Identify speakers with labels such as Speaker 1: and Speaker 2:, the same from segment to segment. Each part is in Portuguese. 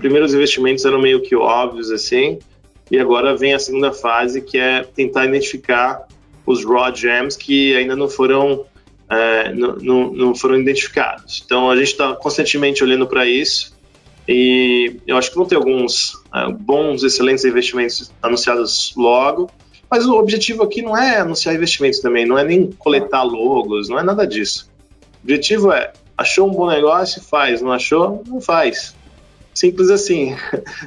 Speaker 1: Primeiros investimentos eram meio que óbvios assim, e agora vem a segunda fase que é tentar identificar os raw gems que ainda não foram é, não, não, não, foram identificados. Então a gente está constantemente olhando para isso e eu acho que vão ter alguns é, bons, excelentes investimentos anunciados logo. Mas o objetivo aqui não é anunciar investimentos também, não é nem coletar logos, não é nada disso. O objetivo é achou um bom negócio, faz, não achou, não faz. Simples assim.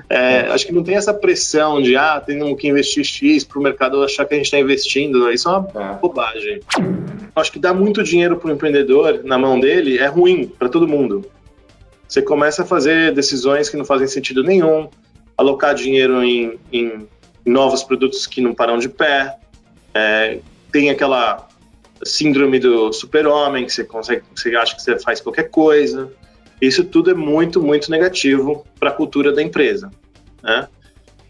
Speaker 1: É, acho que não tem essa pressão de, ah, tem que investir X para o mercado achar que a gente está investindo. Isso é uma é. bobagem. Acho que dar muito dinheiro para o empreendedor na mão dele é ruim para todo mundo. Você começa a fazer decisões que não fazem sentido nenhum, alocar dinheiro em, em novos produtos que não param de pé, é, tem aquela síndrome do super-homem, que você consegue, você acha que você faz qualquer coisa. Isso tudo é muito, muito negativo para a cultura da empresa. Né?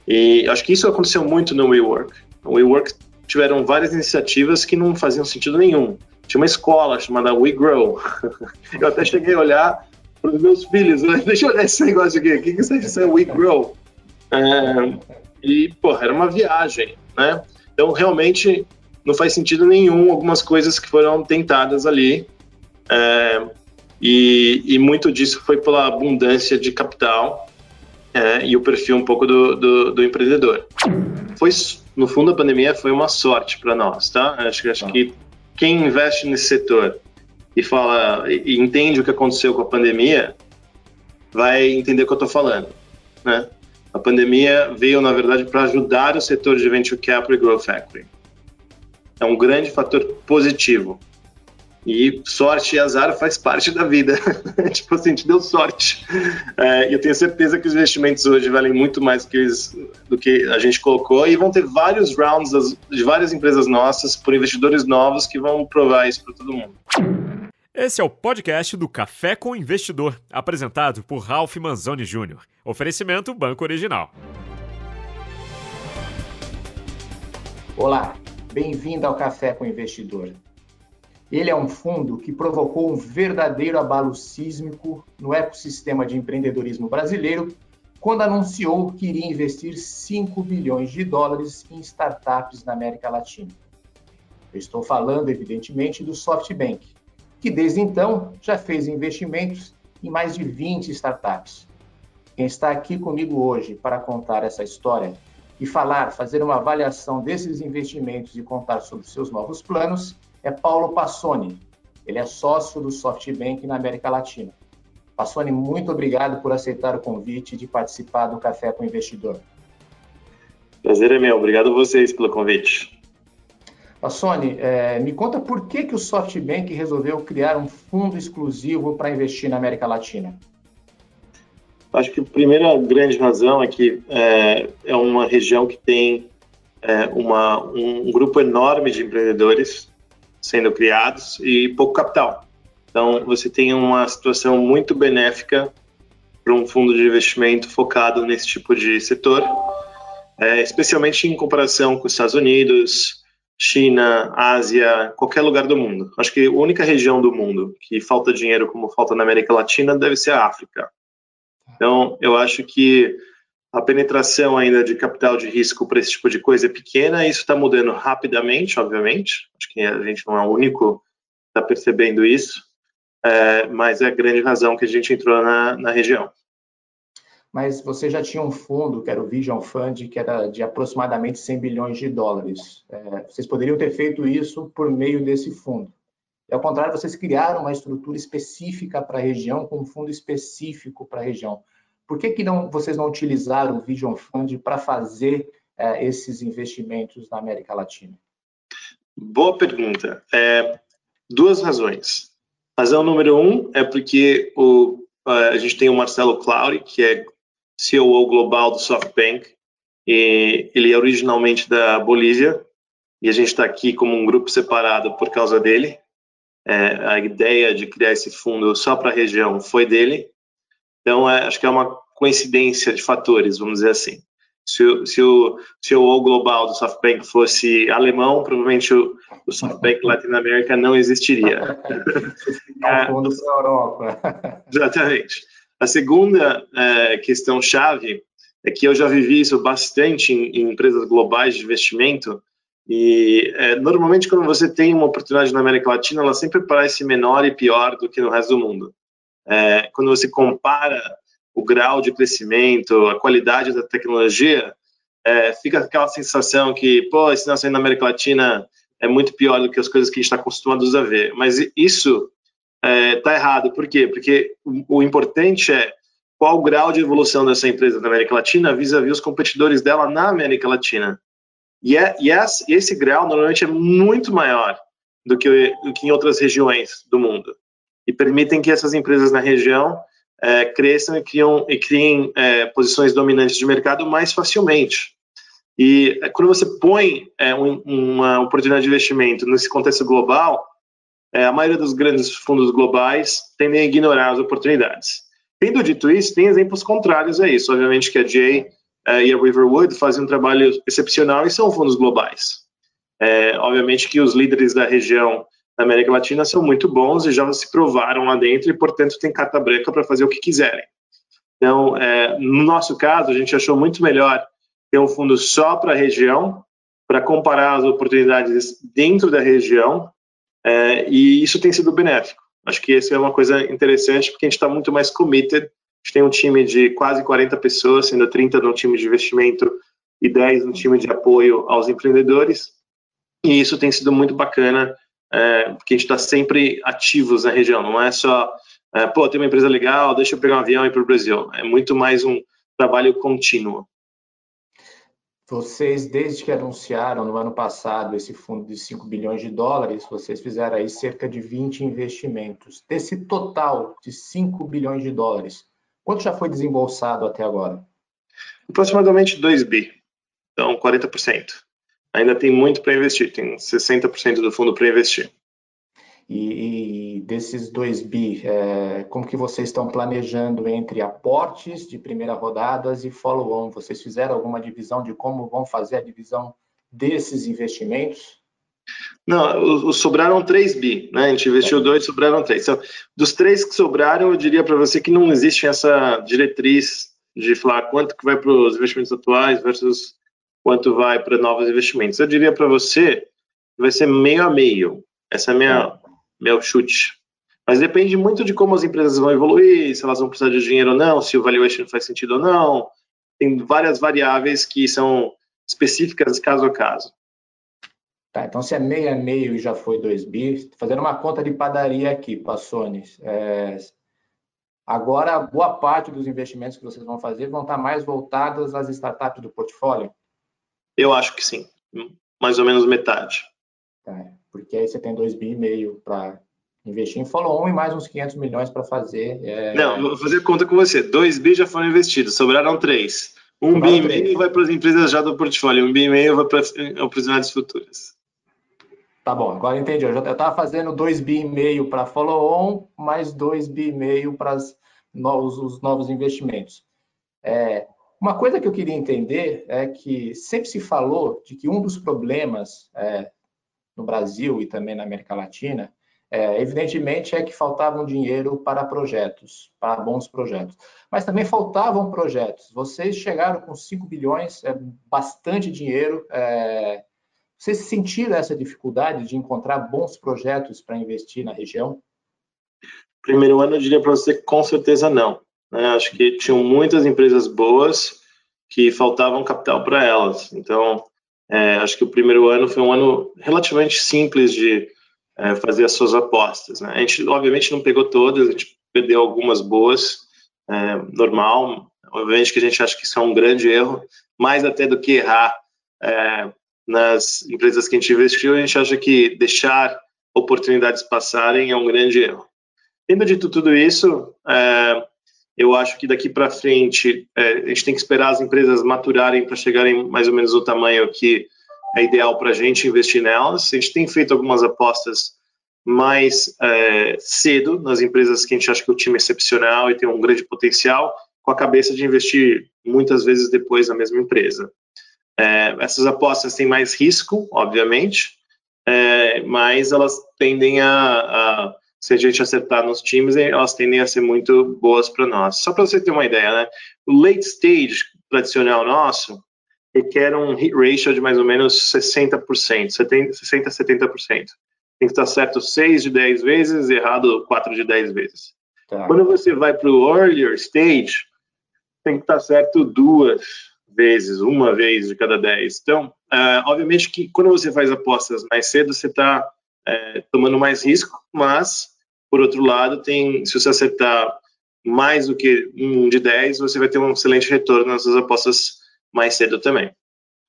Speaker 1: E acho que isso aconteceu muito no WeWork. No WeWork tiveram várias iniciativas que não faziam sentido nenhum. Tinha uma escola chamada WeGrow. Eu até cheguei a olhar para os meus filhos, né? deixa eu olhar esse negócio aqui, o que, que isso é WeGrow? É, e, porra, era uma viagem, né? Então, realmente, não faz sentido nenhum algumas coisas que foram tentadas ali. É, e, e, muito disso foi pela abundância de capital é, e o perfil um pouco do, do, do, empreendedor. Foi, no fundo, a pandemia foi uma sorte para nós, tá? Acho, acho que quem investe nesse setor e fala e entende o que aconteceu com a pandemia vai entender o que eu estou falando, né? A pandemia veio, na verdade, para ajudar o setor de venture capital e growth equity. É um grande fator positivo. E sorte e azar faz parte da vida. tipo assim, a gente deu sorte. É, eu tenho certeza que os investimentos hoje valem muito mais do que, eles, do que a gente colocou e vão ter vários rounds das, de várias empresas nossas por investidores novos que vão provar isso para todo mundo.
Speaker 2: Esse é o podcast do Café com Investidor, apresentado por Ralph Manzoni Jr. Oferecimento Banco Original.
Speaker 3: Olá, bem-vindo ao Café com Investidor. Ele é um fundo que provocou um verdadeiro abalo sísmico no ecossistema de empreendedorismo brasileiro quando anunciou que iria investir 5 bilhões de dólares em startups na América Latina. Eu estou falando, evidentemente, do SoftBank, que desde então já fez investimentos em mais de 20 startups. Quem está aqui comigo hoje para contar essa história e falar, fazer uma avaliação desses investimentos e contar sobre seus novos planos é Paulo Passoni. Ele é sócio do SoftBank na América Latina. Passoni, muito obrigado por aceitar o convite de participar do Café com o Investidor.
Speaker 1: Prazer é meu. Obrigado a vocês pelo convite.
Speaker 3: Passoni, é, me conta por que, que o SoftBank resolveu criar um fundo exclusivo para investir na América Latina.
Speaker 1: Acho que a primeira grande razão é que é, é uma região que tem é, uma, um grupo enorme de empreendedores sendo criados e pouco capital. Então, você tem uma situação muito benéfica para um fundo de investimento focado nesse tipo de setor, é, especialmente em comparação com os Estados Unidos, China, Ásia, qualquer lugar do mundo. Acho que a única região do mundo que falta dinheiro como falta na América Latina deve ser a África. Então, eu acho que a penetração ainda de capital de risco para esse tipo de coisa é pequena, isso está mudando rapidamente, obviamente. Acho que a gente não é o único que está percebendo isso, é, mas é a grande razão que a gente entrou na, na região.
Speaker 3: Mas você já tinha um fundo, que era o Vision Fund, que era de aproximadamente 100 bilhões de dólares. É, vocês poderiam ter feito isso por meio desse fundo. E, ao contrário, vocês criaram uma estrutura específica para a região, com um fundo específico para a região. Por que, que não, vocês não utilizaram o Vision Fund para fazer é, esses investimentos na América Latina?
Speaker 1: Boa pergunta. É, duas razões. Razão número um é porque o, a gente tem o Marcelo Clauri, que é CEO global do SoftBank, e ele é originalmente da Bolívia, e a gente está aqui como um grupo separado por causa dele. É, a ideia de criar esse fundo só para a região foi dele, então, é, acho que é uma coincidência de fatores, vamos dizer assim. Se, o, se o CEO global do SoftBank fosse alemão, provavelmente o, o SoftBank Latinoamérica não existiria.
Speaker 3: É a Europa.
Speaker 1: Exatamente. A segunda é, questão chave é que eu já vivi isso bastante em, em empresas globais de investimento e é, normalmente quando você tem uma oportunidade na América Latina, ela sempre parece menor e pior do que no resto do mundo. É, quando você compara o grau de crescimento, a qualidade da tecnologia, é, fica aquela sensação que, pô, esse nascimento na América Latina é muito pior do que as coisas que a gente está acostumados a ver. Mas isso está é, errado. Por quê? Porque o, o, importante é qual o grau de evolução dessa empresa na América Latina vis-à-vis -vis os competidores dela na América Latina. E, é, e esse, esse grau normalmente é muito maior do que, do que em outras regiões do mundo. E permitem que essas empresas na região é, cresçam e, criam, e criem é, posições dominantes de mercado mais facilmente. E é, quando você põe é, um, uma oportunidade de investimento nesse contexto global, é, a maioria dos grandes fundos globais tendem a ignorar as oportunidades. Tendo dito isso, tem exemplos contrários a isso. Obviamente que a Jay uh, e a Riverwood fazem um trabalho excepcional e são fundos globais. É, obviamente que os líderes da região da América Latina são muito bons e já se provaram lá dentro e, portanto, tem carta branca para fazer o que quiserem. Então, é, no nosso caso, a gente achou muito melhor ter um fundo só para a região, para comparar as oportunidades dentro da região, é, e isso tem sido benéfico. Acho que isso é uma coisa interessante, porque a gente está muito mais committed gente tem um time de quase 40 pessoas, sendo 30 no time de investimento e 10 no time de apoio aos empreendedores. E isso tem sido muito bacana, é, porque a gente está sempre ativos na região. Não é só, é, pô, tem uma empresa legal, deixa eu pegar um avião e ir para o Brasil. É muito mais um trabalho contínuo.
Speaker 3: Vocês, desde que anunciaram no ano passado esse fundo de 5 bilhões de dólares, vocês fizeram aí cerca de 20 investimentos. Desse total de 5 bilhões de dólares, Quanto já foi desembolsado até agora?
Speaker 1: Aproximadamente 2 bi, então 40%. Ainda tem muito para investir, tem 60% do fundo para investir.
Speaker 3: E, e, desses 2 bi, é, como que vocês estão planejando entre aportes de primeira rodadas e follow-on? Vocês fizeram alguma divisão de como vão fazer a divisão desses investimentos?
Speaker 1: Não, sobraram 3 bi, né? A gente investiu 2, sobraram 3. Então, dos três que sobraram, eu diria para você que não existe essa diretriz de falar quanto que vai para os investimentos atuais versus quanto vai para novos investimentos. Eu diria para você que vai ser meio a meio. Essa é a minha, meu chute. Mas depende muito de como as empresas vão evoluir, se elas vão precisar de dinheiro ou não, se o valuation faz sentido ou não. Tem várias variáveis que são específicas caso a caso.
Speaker 3: Tá, então, se é meio a meio e já foi 2 bi, fazendo uma conta de padaria aqui, Passones, é, agora boa parte dos investimentos que vocês vão fazer vão estar mais voltados às startups do portfólio?
Speaker 1: Eu acho que sim, mais ou menos metade.
Speaker 3: Tá, porque aí você tem 2 bi e meio para investir em follow-on e mais uns 500 milhões para fazer.
Speaker 1: É... Não, vou fazer conta com você. 2 bi já foram investidos, sobraram 3. Um bi e meio vai para as empresas já do portfólio, um bi e meio vai para as oportunidades futuras.
Speaker 3: Tá bom, agora entendi. Eu estava fazendo 2 bi e meio para follow-on, mais 2 bi e meio para os novos investimentos. É, uma coisa que eu queria entender é que sempre se falou de que um dos problemas é, no Brasil e também na América Latina, é, evidentemente, é que faltavam dinheiro para projetos, para bons projetos. Mas também faltavam projetos. Vocês chegaram com 5 bilhões, é bastante dinheiro, é, vocês sentiram essa dificuldade de encontrar bons projetos para investir na região?
Speaker 1: Primeiro ano, eu diria para você com certeza não. Né? Acho que tinham muitas empresas boas que faltavam capital para elas. Então, é, acho que o primeiro ano foi um ano relativamente simples de é, fazer as suas apostas. Né? A gente, obviamente, não pegou todas, a gente perdeu algumas boas, é, normal. Obviamente que a gente acha que isso é um grande erro, mais até do que errar é, nas empresas que a gente investiu, a gente acha que deixar oportunidades passarem é um grande erro. Tendo dito tudo isso, é, eu acho que daqui para frente é, a gente tem que esperar as empresas maturarem para chegarem mais ou menos no tamanho que é ideal para a gente investir nelas. A gente tem feito algumas apostas mais é, cedo nas empresas que a gente acha que o time é excepcional e tem um grande potencial, com a cabeça de investir muitas vezes depois na mesma empresa. É, essas apostas têm mais risco, obviamente, é, mas elas tendem a, a se a gente acertar nos times, elas tendem a ser muito boas para nós. Só para você ter uma ideia, né? O late stage tradicional nosso requer um hit ratio de mais ou menos 60%, 60 a 70%. Tem que estar certo 6 de 10 vezes, errado 4 de 10 vezes. Tá. Quando você vai para o earlier stage, tem que estar certo duas vezes, uma vez de cada 10. Então, uh, obviamente que quando você faz apostas mais cedo, você está uh, tomando mais risco, mas, por outro lado, tem, se você acertar mais do que um de 10, você vai ter um excelente retorno nas suas apostas mais cedo também.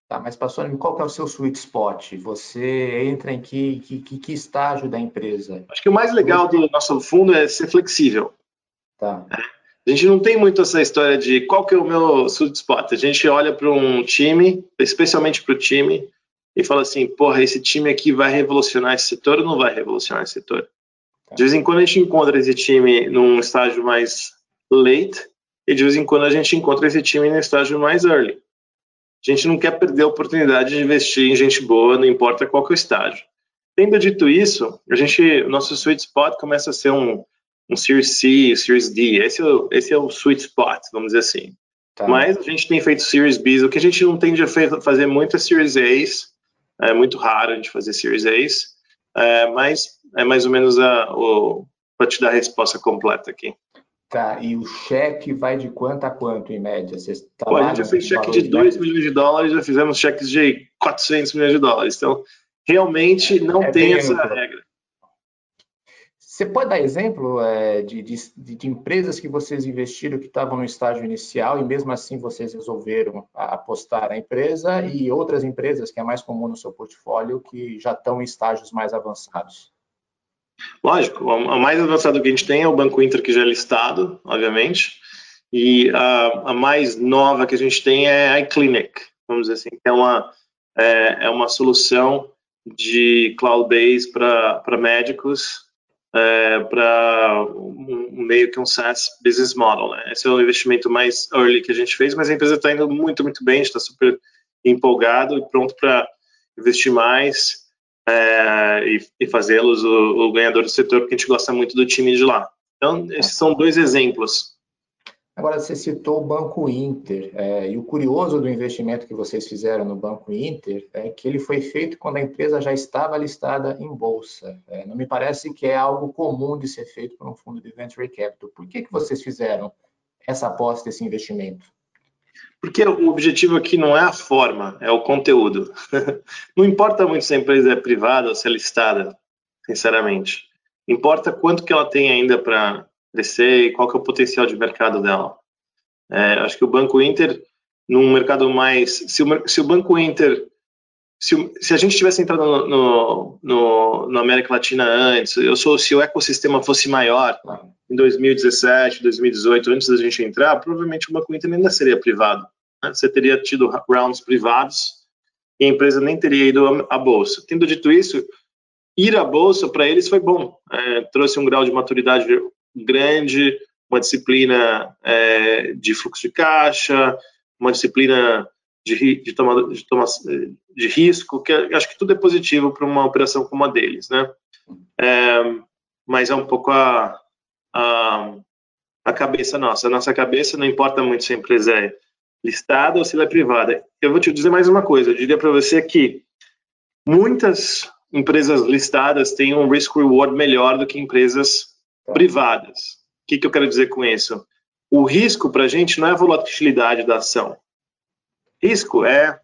Speaker 3: Tá, mas Passoni, qual que é o seu sweet spot? Você entra em que, que, que estágio da empresa?
Speaker 1: Acho que o mais legal do nosso fundo é ser flexível.
Speaker 3: Tá.
Speaker 1: A gente não tem muito essa história de qual que é o meu sweet spot. A gente olha para um time, especialmente para o time, e fala assim, porra, esse time aqui vai revolucionar esse setor ou não vai revolucionar esse setor? De vez em quando a gente encontra esse time num estágio mais late, e de vez em quando a gente encontra esse time no estágio mais early. A gente não quer perder a oportunidade de investir em gente boa, não importa qual que é o estágio. Tendo dito isso, a gente, o nosso sweet spot começa a ser um, um Series C, Series D. Esse é, o, esse é o sweet spot, vamos dizer assim. Tá. Mas a gente tem feito Series B. O que a gente não tende a fazer muito é Series A's. É muito raro a gente fazer Series A's. É, mas é mais ou menos para te dar a resposta completa aqui.
Speaker 3: Tá, e o cheque vai de quanto a quanto, em média?
Speaker 1: Você Pô, a gente já fez cheque de 2 milhões de dólares, já fizemos cheques de 400 milhões de dólares. Então, realmente não é tem essa amplo. regra.
Speaker 3: Você pode dar exemplo é, de, de, de, empresas que vocês investiram que estavam no estágio inicial e mesmo assim vocês resolveram apostar na empresa e outras empresas que é mais comum no seu portfólio que já estão em estágios mais avançados?
Speaker 1: Lógico, a mais avançada que a gente tem é o Banco Inter, que já é listado, obviamente, e a, a mais nova que a gente tem é a iClinic, vamos dizer assim, é uma, é, é uma solução de cloud-based para médicos, é, para um, meio que um SaaS business model. Né? Esse é o investimento mais early que a gente fez, mas a empresa está indo muito, muito bem, está super empolgado e pronto para investir mais é, e, e fazê-los o, o, ganhador do setor, porque a gente gosta muito do time de lá. Então, esses são dois exemplos.
Speaker 3: Agora, você citou o Banco Inter, é, e o curioso do investimento que vocês fizeram no Banco Inter é que ele foi feito quando a empresa já estava listada em bolsa. É, não me parece que é algo comum de ser feito por um fundo de venture capital. Por que, que vocês fizeram essa aposta, esse investimento?
Speaker 1: Porque o objetivo aqui não é a forma, é o conteúdo. não importa muito se a empresa é privada ou se é listada, sinceramente. Importa quanto que ela tem ainda para crescer e qual que é o potencial de mercado dela. É, acho que o Banco Inter, num mercado mais... Se o, se o Banco Inter... Se, se, a gente tivesse entrado no, no, no, no, América Latina antes, eu sou, se o ecossistema fosse maior, em 2017, 2018, antes da gente entrar, provavelmente o Banco Inter ainda seria privado. Né? Você teria tido rounds privados e a empresa nem teria ido à bolsa. Tendo dito isso, ir à bolsa para eles foi bom. É, trouxe um grau de maturidade grande, uma disciplina é, de fluxo de caixa, uma disciplina de, de, toma, de, toma, de risco, que acho que tudo é positivo para uma operação como a deles, né? É, mas é um pouco a, a, a cabeça nossa. A nossa cabeça não importa muito se a empresa é listada ou se ela é privada. Eu vou te dizer mais uma coisa. Eu diria para você que muitas empresas listadas têm um risk reward melhor do que empresas privadas. O que, que eu quero dizer com isso? O risco para a gente não é a volatilidade da ação. Risco é,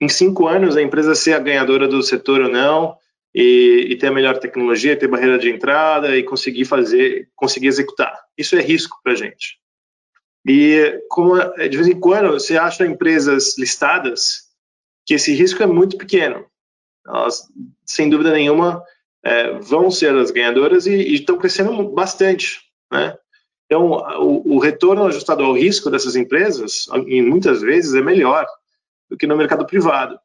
Speaker 1: em cinco anos, a empresa ser a ganhadora do setor ou não, e, e, ter a melhor tecnologia, ter barreira de entrada e conseguir fazer, conseguir executar. Isso é risco para a gente. E como de vez em quando você acha empresas listadas que esse risco é muito pequeno. Elas, sem dúvida nenhuma, é, vão ser as ganhadoras e, estão crescendo bastante, né? Então, o, o, retorno ajustado ao risco dessas empresas, em muitas vezes, é melhor do que no mercado privado.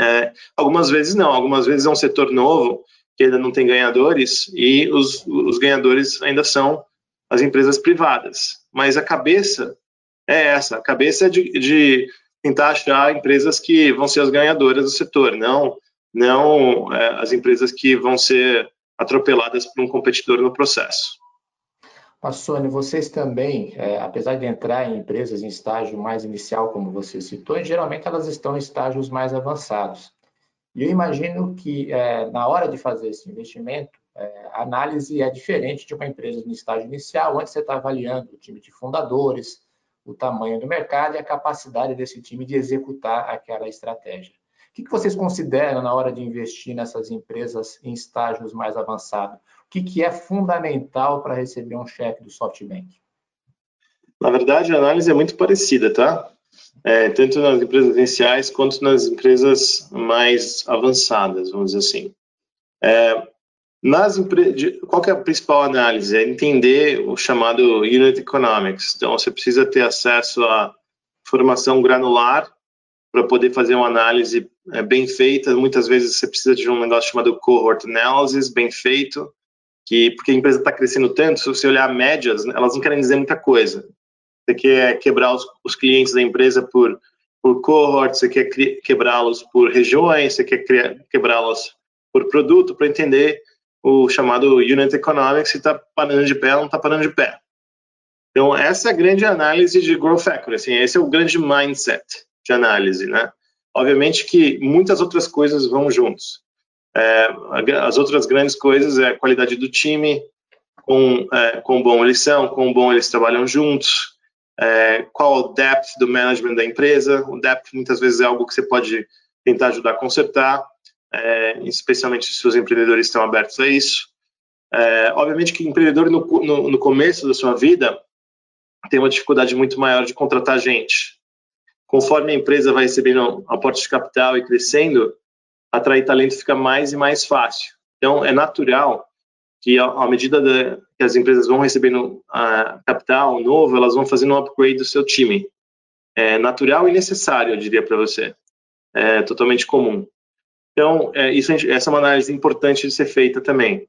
Speaker 1: É, algumas vezes não, algumas vezes é um setor novo que ainda não tem ganhadores e os, os ganhadores ainda são as empresas privadas. Mas a cabeça é essa, a cabeça é de, de tentar achar empresas que vão ser as ganhadoras do setor, não não é, as empresas que vão ser atropeladas por um competidor no processo.
Speaker 3: Sônia, vocês também, é, apesar de entrar em empresas em estágio mais inicial, como você citou, geralmente elas estão em estágios mais avançados. E eu imagino que, é, na hora de fazer esse investimento, é, a análise é diferente de uma empresa no estágio inicial, onde você está avaliando o time de fundadores, o tamanho do mercado e a capacidade desse time de executar aquela estratégia. O que vocês consideram na hora de investir nessas empresas em estágios mais avançados? O que é fundamental para receber um cheque do SoftBank?
Speaker 1: Na verdade, a análise é muito parecida, tá? É, tanto nas empresas iniciais quanto nas empresas mais avançadas, vamos dizer assim. É, nas qual é a principal análise? É entender o chamado Unit Economics. Então, você precisa ter acesso à formação granular para poder fazer uma análise é, bem feita. Muitas vezes você precisa de um negócio chamado Cohort Analysis, bem feito, que porque a empresa está crescendo tanto, se você olhar médias, elas não querem dizer muita coisa. Você quer quebrar os, os clientes da empresa por, por cohort, você quer quebrá-los por regiões, você quer quebrá-los por produto, para entender o chamado Unit Economics, se está parando de pé ou não está parando de pé. Então, essa é a grande análise de Growth Factor, esse é o grande mindset de análise, né? Obviamente que muitas outras coisas vão juntos. É, as outras grandes coisas é a qualidade do time, com, é, com bom eles são, com bom eles trabalham juntos, é, qual o depth do management da empresa. O depth muitas vezes é algo que você pode tentar ajudar a consertar é, especialmente se os empreendedores estão abertos a isso. É, obviamente que empreendedor no, no, no, começo da sua vida tem uma dificuldade muito maior de contratar gente. Conforme a empresa vai recebendo aporte de capital e crescendo, atrair talento fica mais e mais fácil. Então, é natural que, à medida que as empresas vão recebendo uh, capital novo, elas vão fazendo um upgrade do seu time. É natural e necessário, eu diria para você. É totalmente comum. Então, é, isso, essa é uma análise importante de ser feita também.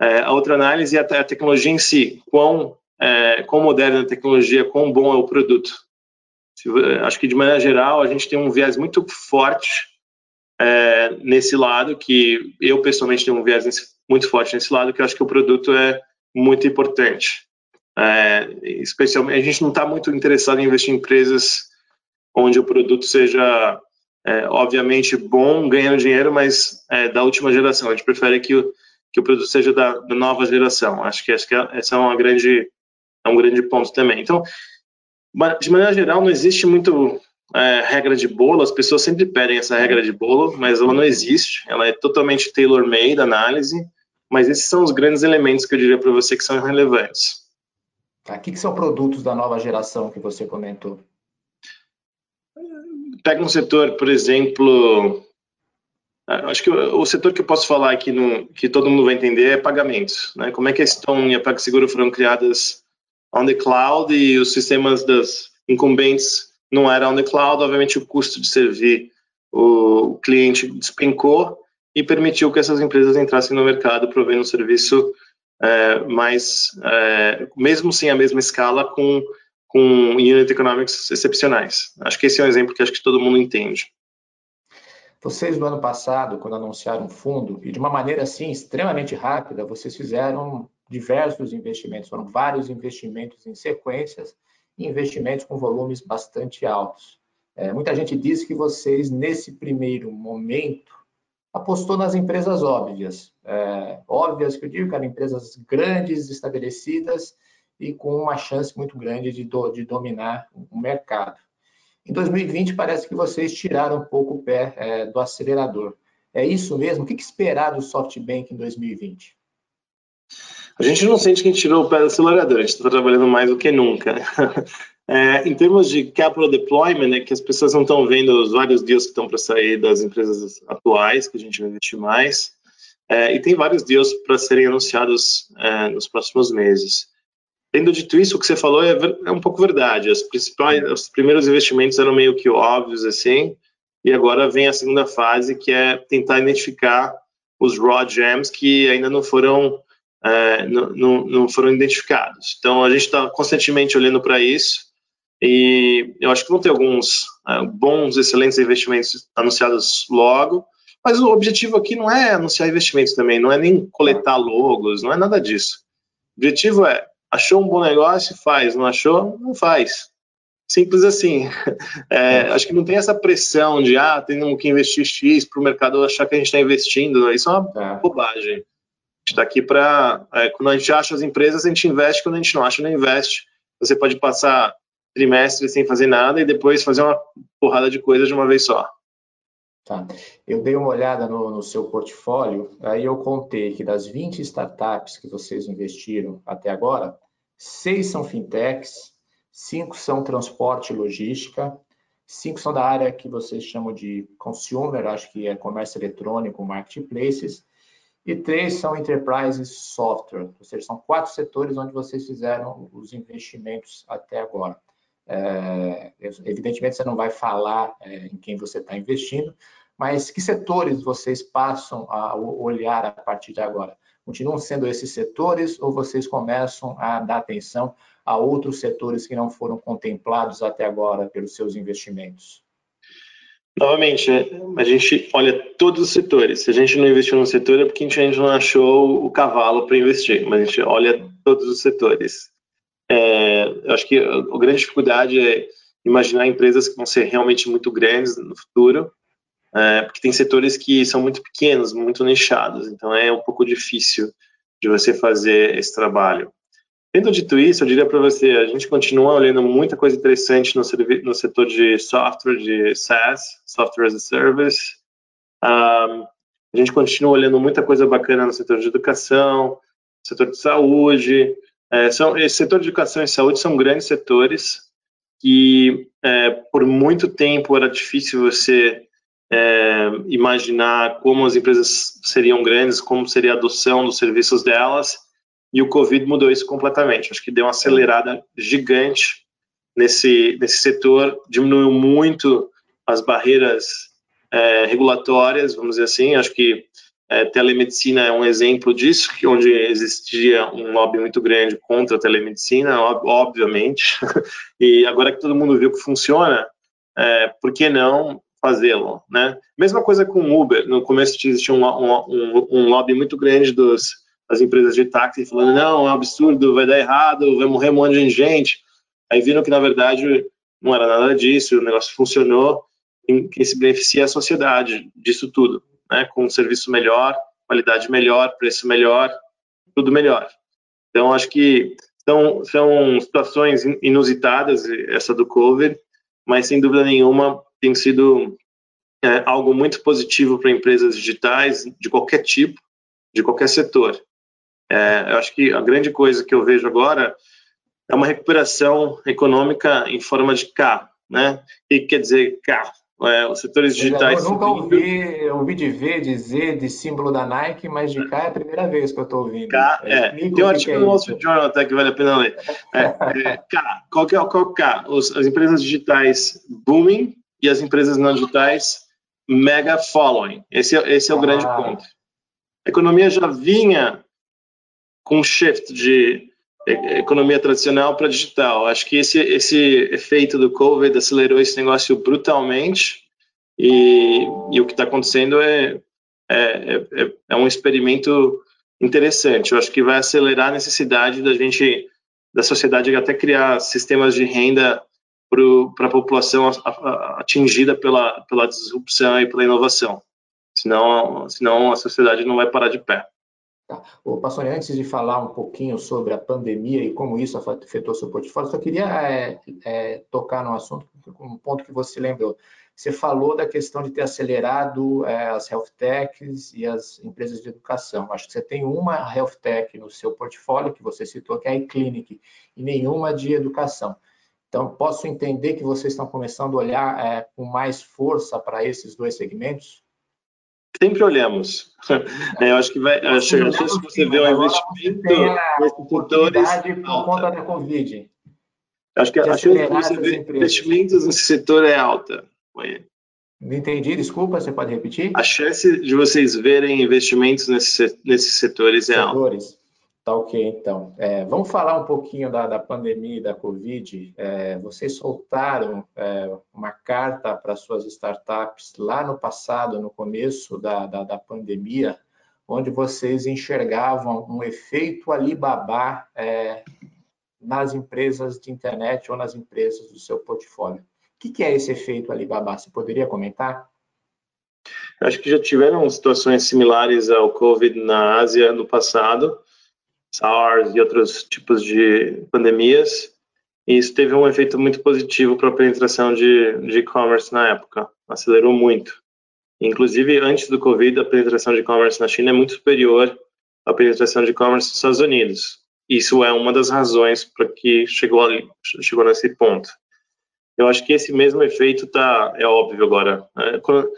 Speaker 1: É, a outra análise é a, a, tecnologia em si, quão, é, quão moderna a tecnologia, quão bom é o produto. Se, acho que, de maneira geral, a gente tem um viés muito forte é, nesse lado, que eu, pessoalmente, tenho um viés nesse, muito forte nesse lado, que eu acho que o produto é muito importante. É, especialmente, a gente não está muito interessado em investir em empresas onde o produto seja é, obviamente bom, ganhando dinheiro, mas é, da última geração. A gente prefere que o, que o produto seja da, da nova geração. Acho que, acho que essa é uma grande é um grande ponto também. Então, de maneira geral, não existe muito é, regra de bolo. As pessoas sempre pedem essa regra de bolo, mas ela não existe. Ela é totalmente tailor-made, análise. Mas esses são os grandes elementos que eu diria para você que são relevantes.
Speaker 3: Tá, o que, que são produtos da nova geração que você comentou?
Speaker 1: pega um setor, por exemplo, acho que o, o, setor que eu posso falar aqui, no, que todo mundo vai entender, é pagamentos. Né? Como é que a Stone e a PagSeguro foram criadas on the cloud e os sistemas das incumbentes não eram on the cloud, obviamente o custo de servir o cliente despencou e permitiu que essas empresas entrassem no mercado provendo um serviço é, mais, é, mesmo sem a mesma escala, com com unit economics excepcionais. Acho que esse é um exemplo que acho que todo mundo entende.
Speaker 3: Vocês, no ano passado, quando anunciaram o fundo, e de uma maneira assim extremamente rápida, vocês fizeram diversos investimentos, foram vários investimentos em sequências, e investimentos com volumes bastante altos. É, muita gente diz que vocês, nesse primeiro momento, apostou nas empresas óbvias. É, óbvias que eu digo, que eram empresas grandes, estabelecidas, e com uma chance muito grande de, do, de dominar o mercado. Em 2020, parece que vocês tiraram um pouco o pé é, do acelerador. É isso mesmo? O que, que esperar do SoftBank em 2020?
Speaker 1: A gente não sente que a gente tirou o pé do acelerador, a gente está trabalhando mais do que nunca. É, em termos de capital deployment, é que as pessoas não estão vendo os vários deals que estão para sair das empresas atuais, que a gente vai investir mais, é, e tem vários deals para serem anunciados é, nos próximos meses. Tendo dito isso, o que você falou é, é um pouco verdade. As principais, os primeiros investimentos eram meio que óbvios assim, e agora vem a segunda fase, que é tentar identificar os raw gems que ainda não foram é, não, não, foram identificados. Então a gente está constantemente olhando para isso e eu acho que vão ter alguns é, bons, excelentes investimentos anunciados logo. Mas o objetivo aqui não é anunciar investimentos também, não é nem coletar logos, não é nada disso. O objetivo é, achou um bom negócio, faz, não achou, não faz. Simples assim. É, acho que não tem essa pressão de, ah, temos que investir X para o mercado achar que a gente está investindo. Isso é uma é. bobagem. Está aqui para. É, quando a gente acha as empresas, a gente investe, quando a gente não acha, não investe. Você pode passar trimestre sem fazer nada e depois fazer uma porrada de coisas de uma vez só.
Speaker 3: Tá. Eu dei uma olhada no, no, seu portfólio, aí eu contei que das 20 startups que vocês investiram até agora, seis são fintechs, cinco são transporte e logística, cinco são da área que vocês chamam de consumer, acho que é comércio eletrônico, marketplaces, e três são enterprise software, ou seja, são quatro setores onde vocês fizeram os investimentos até agora. É, evidentemente, você não vai falar é, em quem você está investindo, mas que setores vocês passam a olhar a partir de agora? Continuam sendo esses setores ou vocês começam a dar atenção a outros setores que não foram contemplados até agora pelos seus investimentos?
Speaker 1: Novamente, a gente olha todos os setores. Se a gente não investiu no setor é porque a gente não achou o cavalo para investir, mas a gente olha todos os setores. É, eu acho que a grande dificuldade é imaginar empresas que vão ser realmente muito grandes no futuro, é, porque tem setores que são muito pequenos, muito nichados, então é um pouco difícil de você fazer esse trabalho. Tendo dito isso, eu diria para você, a gente continua olhando muita coisa interessante no, no setor de software, de SaaS, Software as a Service. Um, a gente continua olhando muita coisa bacana no setor de educação, setor de saúde, é, são, esse setor de educação e saúde são grandes setores que é, por muito tempo era difícil você é, imaginar como as empresas seriam grandes, como seria a adoção dos serviços delas, e o Covid mudou isso completamente. Acho que deu uma acelerada gigante nesse, nesse setor, diminuiu muito as barreiras é, regulatórias, vamos dizer assim. Acho que é, telemedicina é um exemplo disso, onde existia um lobby muito grande contra a telemedicina, obviamente, e agora que todo mundo viu que funciona, é, por que não fazê-lo, né? Mesma coisa com o Uber, no começo existia um, um, um lobby muito grande dos, das empresas de táxi falando, não, é um absurdo, vai dar errado, vai morrer um monte de gente, aí viram que na verdade não era nada disso, o negócio funcionou, e quem se beneficia é a sociedade disso tudo, né, com um serviço melhor, qualidade melhor, preço melhor, tudo melhor. Então, acho que são, são situações inusitadas, essa do COVID, mas sem dúvida nenhuma tem sido é, algo muito positivo para empresas digitais de qualquer tipo, de qualquer setor. É, eu acho que a grande coisa que eu vejo agora é uma recuperação econômica em forma de carro, né? Que quer dizer carro? É, os setores digitais.
Speaker 3: Eu nunca ouvi, ouvi de V, de Z, de símbolo da Nike, mas de K é a primeira vez que eu estou ouvindo.
Speaker 1: K, é, tem um artigo no Wall Street Journal até que vale a pena ler. É, é, K, qual que é o qual é K? Os, as empresas digitais booming e as empresas não digitais mega following. Esse, é, esse é o ah. grande ponto. A economia já vinha com um shift de economia tradicional para digital. Acho que esse, esse efeito do COVID acelerou esse negócio brutalmente e, e o que está acontecendo é, é, é, é, um experimento interessante. Eu acho que vai acelerar a necessidade da gente, da sociedade, até criar sistemas de renda para a população atingida pela, pela disrupção e pela inovação. Senão, senão a sociedade não vai parar de pé.
Speaker 3: Tá. Pastor, antes de falar um pouquinho sobre a pandemia e como isso afetou seu portfólio, só queria é, é, tocar no assunto, um ponto que você lembrou. Você falou da questão de ter acelerado é, as health techs e as empresas de educação. Acho que você tem uma health tech no seu portfólio, que você citou, que é a iClinic, e nenhuma de educação. Então, posso entender que vocês estão começando a olhar é, com mais força para esses dois segmentos?
Speaker 1: Sempre olhamos. É, eu acho que vai. Acho, que você vê um investimento
Speaker 3: nesses setores. Por conta da Covid.
Speaker 1: Acho que, acho que você vê investimentos nesse setor é alta.
Speaker 3: Não entendi, desculpa, você pode repetir?
Speaker 1: A chance de vocês verem investimentos nesse, nesses setores é setores. alta.
Speaker 3: Tá ok, então. É, vamos falar um pouquinho da, da pandemia e da Covid. É, vocês soltaram é, uma carta para suas startups lá no passado, no começo da, da, da, pandemia, onde vocês enxergavam um efeito Alibaba é, nas empresas de internet ou nas empresas do seu portfólio. O que, que é esse efeito Alibaba? Você poderia comentar?
Speaker 1: Acho que já tiveram situações similares ao Covid na Ásia no passado SARS e outros tipos de pandemias. E isso teve um efeito muito positivo para a penetração de e-commerce na época, acelerou muito. Inclusive, antes do Covid, a penetração de e-commerce na China é muito superior à penetração de e-commerce nos Estados Unidos. Isso é uma das razões para que chegou ali, chegou nesse ponto. Eu acho que esse mesmo efeito tá é óbvio agora. É, quando,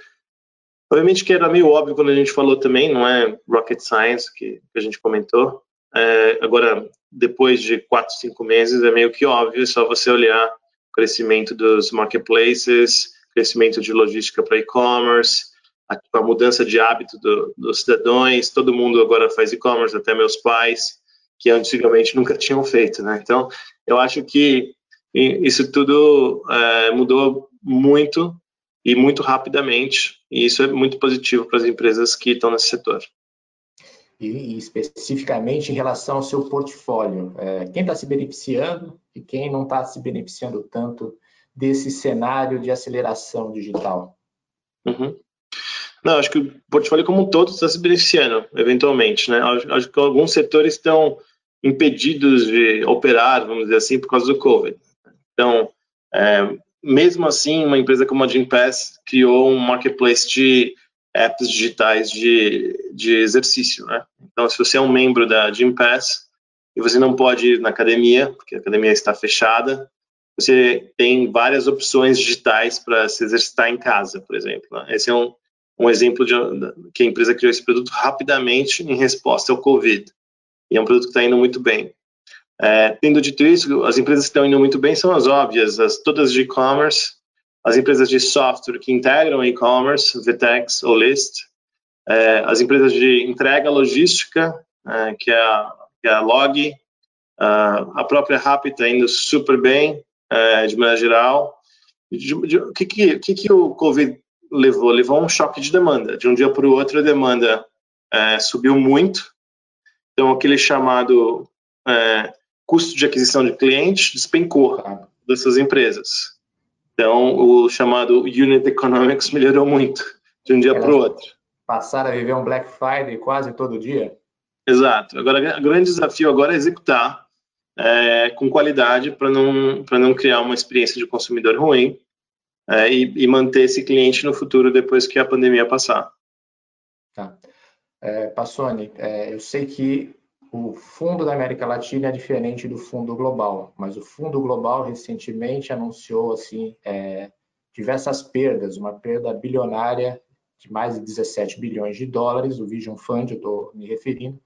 Speaker 1: obviamente que era meio óbvio quando a gente falou também, não é rocket science que, que a gente comentou, é, agora, depois de quatro, cinco meses, é meio que óbvio, é só você olhar o crescimento dos marketplaces, crescimento de logística para e-commerce, a, a, mudança de hábito do, dos cidadãos, todo mundo agora faz e-commerce, até meus pais, que antigamente nunca tinham feito, né? Então, eu acho que isso tudo é, mudou muito e muito rapidamente, e isso é muito positivo para as empresas que estão nesse setor
Speaker 3: e, especificamente em relação ao seu portfólio. É, quem está se beneficiando e quem não está se beneficiando tanto desse cenário de aceleração digital?
Speaker 1: Uhum. Não, acho que o portfólio como um todo está se beneficiando, eventualmente. Né? Acho, que alguns setores estão impedidos de operar, vamos dizer assim, por causa do Covid. Então, é, mesmo assim, uma empresa como a Gympass criou um marketplace de apps digitais de, de exercício, né? Então, se você é um membro da Gym Pass e você não pode ir na academia, porque a academia está fechada, você tem várias opções digitais para se exercitar em casa, por exemplo. Né? Esse é um, um exemplo de que a empresa criou esse produto rapidamente em resposta ao Covid. E é um produto que está indo muito bem. É, tendo dito isso, as empresas que estão indo muito bem são as óbvias, as, todas de e-commerce, as empresas de software que integram e-commerce, Vtex ou List, é, as empresas de entrega logística, é, que, é a, que é a Log, a própria Rappi está indo super bem, de maneira geral. O que, que, que, o Covid levou? Levou um choque de demanda. De um dia para o outro, a demanda subiu muito. Então, aquele chamado custo de aquisição de cliente despencou dessas empresas. Então, o chamado Unit Economics melhorou muito de um dia para o outro.
Speaker 3: Passaram a viver um Black Friday quase todo dia?
Speaker 1: Exato. Agora, o grande desafio agora é executar é, com qualidade para não, não criar uma experiência de consumidor ruim é, e, e, manter esse cliente no futuro depois que a pandemia passar.
Speaker 3: Tá. É, Passoni, é, eu sei que o fundo da América Latina é diferente do fundo global, mas o fundo global recentemente anunciou assim é, diversas perdas, uma perda bilionária de mais de 17 bilhões de dólares, o Vision Fund, eu estou me referindo,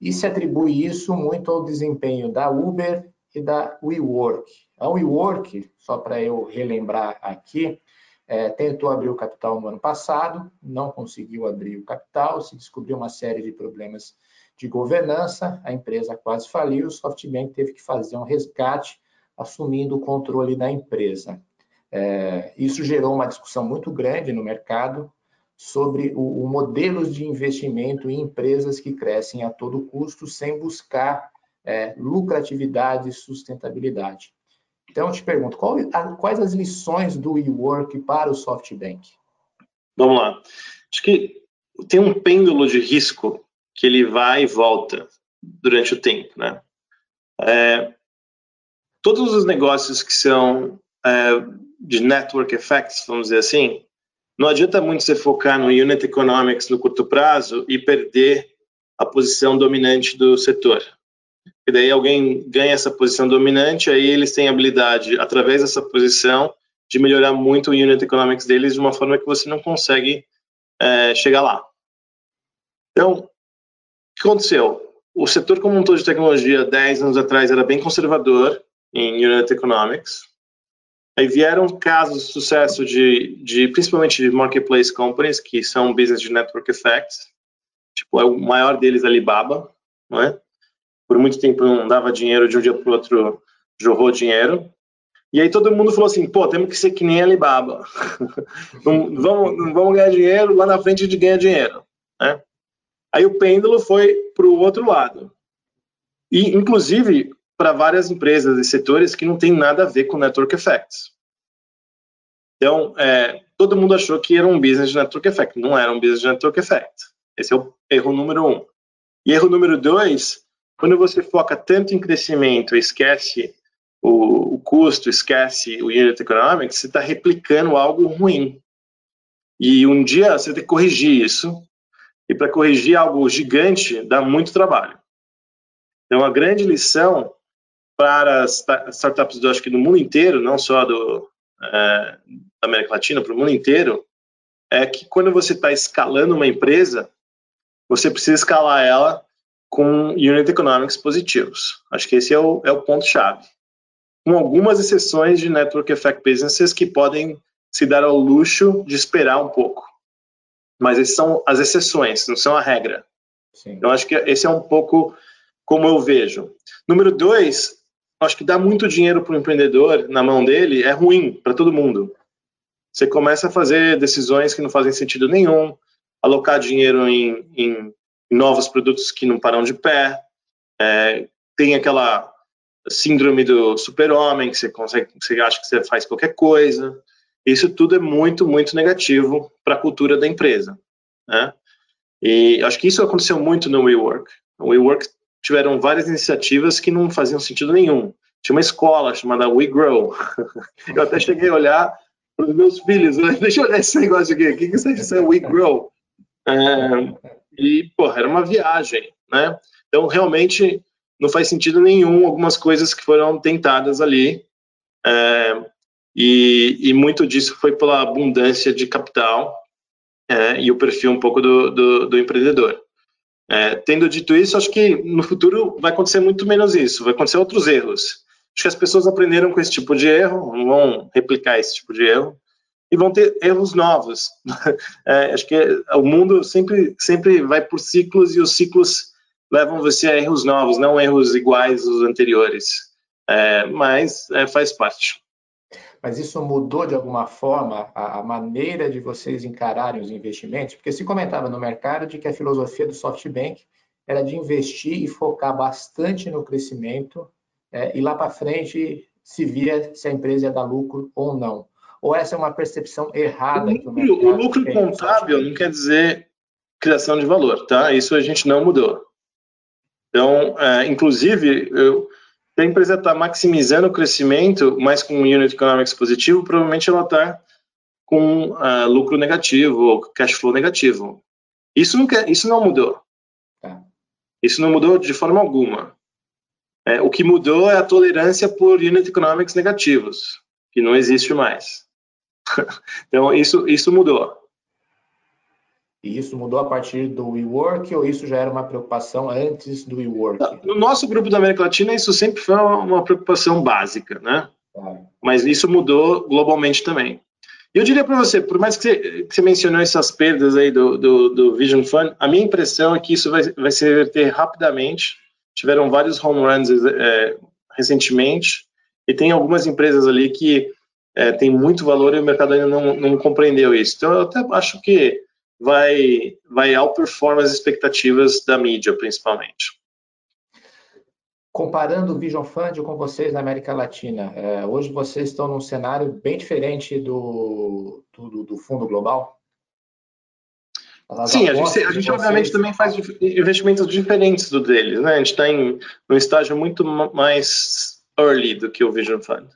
Speaker 3: e se atribui isso muito ao desempenho da Uber e da WeWork. A WeWork, só para eu relembrar aqui, é, tentou abrir o capital no ano passado, não conseguiu abrir o capital, se descobriu uma série de problemas de governança, a empresa quase faliu, o SoftBank teve que fazer um resgate, assumindo o controle da empresa. É, isso gerou uma discussão muito grande no mercado sobre o, o modelos de investimento em empresas que crescem a todo custo sem buscar é, lucratividade e sustentabilidade. Então, eu te pergunto, qual, a, quais as lições do WeWork para o SoftBank?
Speaker 1: Vamos lá. Acho que tem um pêndulo de risco que ele vai e volta durante o tempo, né? É, todos os negócios que são é, de network effects, vamos dizer assim, não adianta muito você focar no unit economics no curto prazo e perder a posição dominante do setor. E daí alguém ganha essa posição dominante, aí eles têm habilidade, através dessa posição, de melhorar muito o unit economics deles de uma forma que você não consegue é, chegar lá. Então, que aconteceu? O setor como um todo de tecnologia, 10 anos atrás, era bem conservador em Unit Economics. Aí vieram casos de sucesso de, de principalmente de marketplace companies, que são business de network effects. Tipo, é o maior deles Alibaba, não é? por muito tempo não dava dinheiro de um dia para o outro, jorrou dinheiro. E aí todo mundo falou assim, pô, temos que ser que nem Alibaba. não, vamos, não vamos ganhar dinheiro lá na frente de ganhar dinheiro. Né? Aí o pêndulo foi para o outro lado. E, inclusive, para várias empresas e setores que não tem nada a ver com network effects. Então, é, todo mundo achou que era um business de network effect. Não era um business de network effect. Esse é o erro número um. E erro número dois, quando você foca tanto em crescimento e esquece o, o, custo, esquece o unit economics, você está replicando algo ruim. E um dia você tem que corrigir isso. E para corrigir algo gigante, dá muito trabalho. Então, a grande lição para as startups, do, acho que do mundo inteiro, não só do, é, da América Latina, para o mundo inteiro, é que quando você está escalando uma empresa, você precisa escalar ela com unit economics positivos. Acho que esse é o, é o ponto-chave. Com algumas exceções de network effect businesses que podem se dar ao luxo de esperar um pouco. Mas essas são as exceções, não são a regra. Sim. Então, acho que esse é um pouco como eu vejo. Número dois, acho que dar muito dinheiro para o empreendedor na mão dele é ruim para todo mundo. Você começa a fazer decisões que não fazem sentido nenhum, alocar dinheiro em, em novos produtos que não param de pé, é, tem aquela síndrome do super-homem, que você consegue, você acha que você faz qualquer coisa. Isso tudo é muito, muito negativo para a cultura da empresa. Né? E acho que isso aconteceu muito no WeWork. O WeWork tiveram várias iniciativas que não faziam sentido nenhum. Tinha uma escola chamada We Grow. Eu até cheguei a olhar para os meus filhos, né? deixa eu olhar esse negócio aqui, o que, que isso é We Grow? É, e, porra, era uma viagem, né? Então, realmente, não faz sentido nenhum algumas coisas que foram tentadas ali. É, e, e, muito disso foi pela abundância de capital é, e o perfil um pouco do, do, do empreendedor. É, tendo dito isso, acho que no futuro vai acontecer muito menos isso, vai acontecer outros erros. Acho que as pessoas aprenderam com esse tipo de erro, não vão replicar esse tipo de erro, e vão ter erros novos. É, acho que o mundo sempre, sempre vai por ciclos e os ciclos levam você a erros novos, não erros iguais aos anteriores. É, mas é, faz parte
Speaker 3: mas isso mudou de alguma forma a, a, maneira de vocês encararem os investimentos? Porque se comentava no mercado de que a filosofia do SoftBank era de investir e focar bastante no crescimento é, e lá para frente se via se a empresa ia dar lucro ou não. Ou essa é uma percepção errada? O
Speaker 1: lucro, o lucro contábil não quer dizer criação de valor, tá? Isso a gente não mudou. Então, é, inclusive, eu, se a empresa está maximizando o crescimento, mas com um unit economics positivo, provavelmente ela está com uh, lucro negativo ou cash flow negativo. Isso não, quer, isso não mudou. Tá. Isso não mudou de forma alguma. É, o que mudou é a tolerância por unit economics negativos, que não existe mais. então, isso, isso mudou.
Speaker 3: E isso mudou a partir do WeWork ou isso já era uma preocupação antes do WeWork?
Speaker 1: No nosso grupo da América Latina, isso sempre foi uma preocupação básica, né? Mas isso mudou globalmente também. E eu diria para você, por mais que você, que você, mencionou essas perdas aí do, do, do, Vision Fund, a minha impressão é que isso vai, vai se reverter rapidamente. Tiveram vários home runs é, recentemente e tem algumas empresas ali que é, tem muito valor e o mercado ainda não, não compreendeu isso. Então, eu até acho que vai, vai outperform as expectativas da mídia, principalmente.
Speaker 3: Comparando o Vision Fund com vocês na América Latina, é, hoje vocês estão num cenário bem diferente do, do, do fundo global?
Speaker 1: Sim, a gente, a gente obviamente também faz investimentos diferentes do deles, né? A gente está em um estágio muito mais early do que o Vision Fund.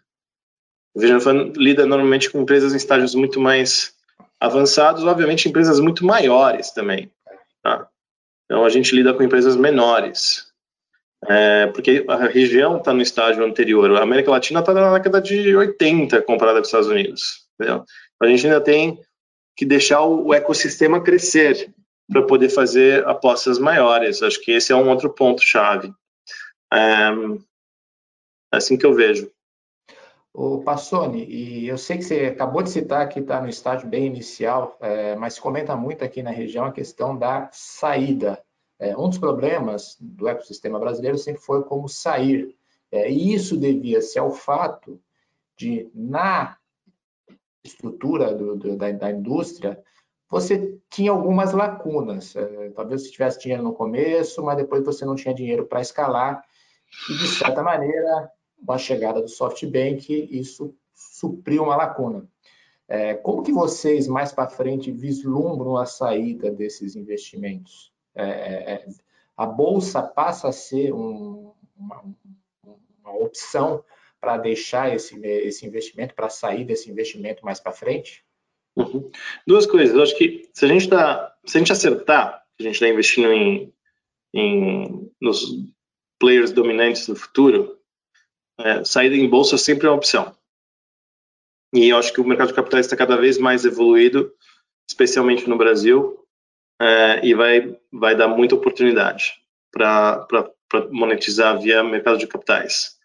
Speaker 1: O Vision Fund lida normalmente com empresas em estágios muito mais avançados, obviamente, empresas muito maiores também. Tá? Então, a gente lida com empresas menores, é, porque a região está no estágio anterior. A América Latina está na década de 80 comparada com os Estados Unidos. Entendeu? A gente ainda tem que deixar o ecossistema crescer para poder fazer apostas maiores. Acho que esse é um outro ponto-chave. É, é assim que eu vejo.
Speaker 3: O Passoni, e eu sei que você acabou de citar que está no estágio bem inicial, é, mas comenta muito aqui na região a questão da saída É, um dos problemas do ecossistema brasileiro sempre foi como sair. É, e isso devia-se ao fato de, na estrutura do, do, da, da, indústria, você tinha algumas lacunas. É, talvez você tivesse dinheiro no começo, mas depois você não tinha dinheiro para escalar. E, de certa maneira, com a chegada do SoftBank, isso supriu uma lacuna. É, como que vocês, mais para frente, vislumbram a saída desses investimentos? É, é, é, a Bolsa passa a ser um, uma, uma opção para deixar esse, esse investimento, para sair desse investimento mais para frente?
Speaker 1: Uhum. Duas coisas. Eu acho que se a gente tá, se a gente acertar, a gente está investindo em, em nos players dominantes do futuro, é, saída em bolsa sempre é uma opção. E eu acho que o mercado de capitais está cada vez mais evoluído, especialmente no Brasil, é, e vai vai dar muita oportunidade para monetizar via mercado de capitais.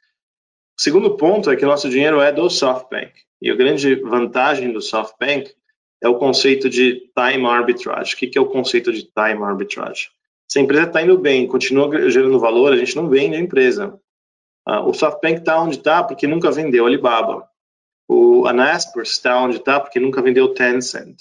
Speaker 1: O segundo ponto é que o nosso dinheiro é do SoftBank. E a grande vantagem do SoftBank é o conceito de time arbitrage. O que é o conceito de time arbitrage? Se a empresa está indo bem, continua gerando valor, a gente não vende a empresa. Uh, o SoftBank está onde está porque nunca vendeu Alibaba. O Anaspers está onde está porque nunca vendeu Tencent.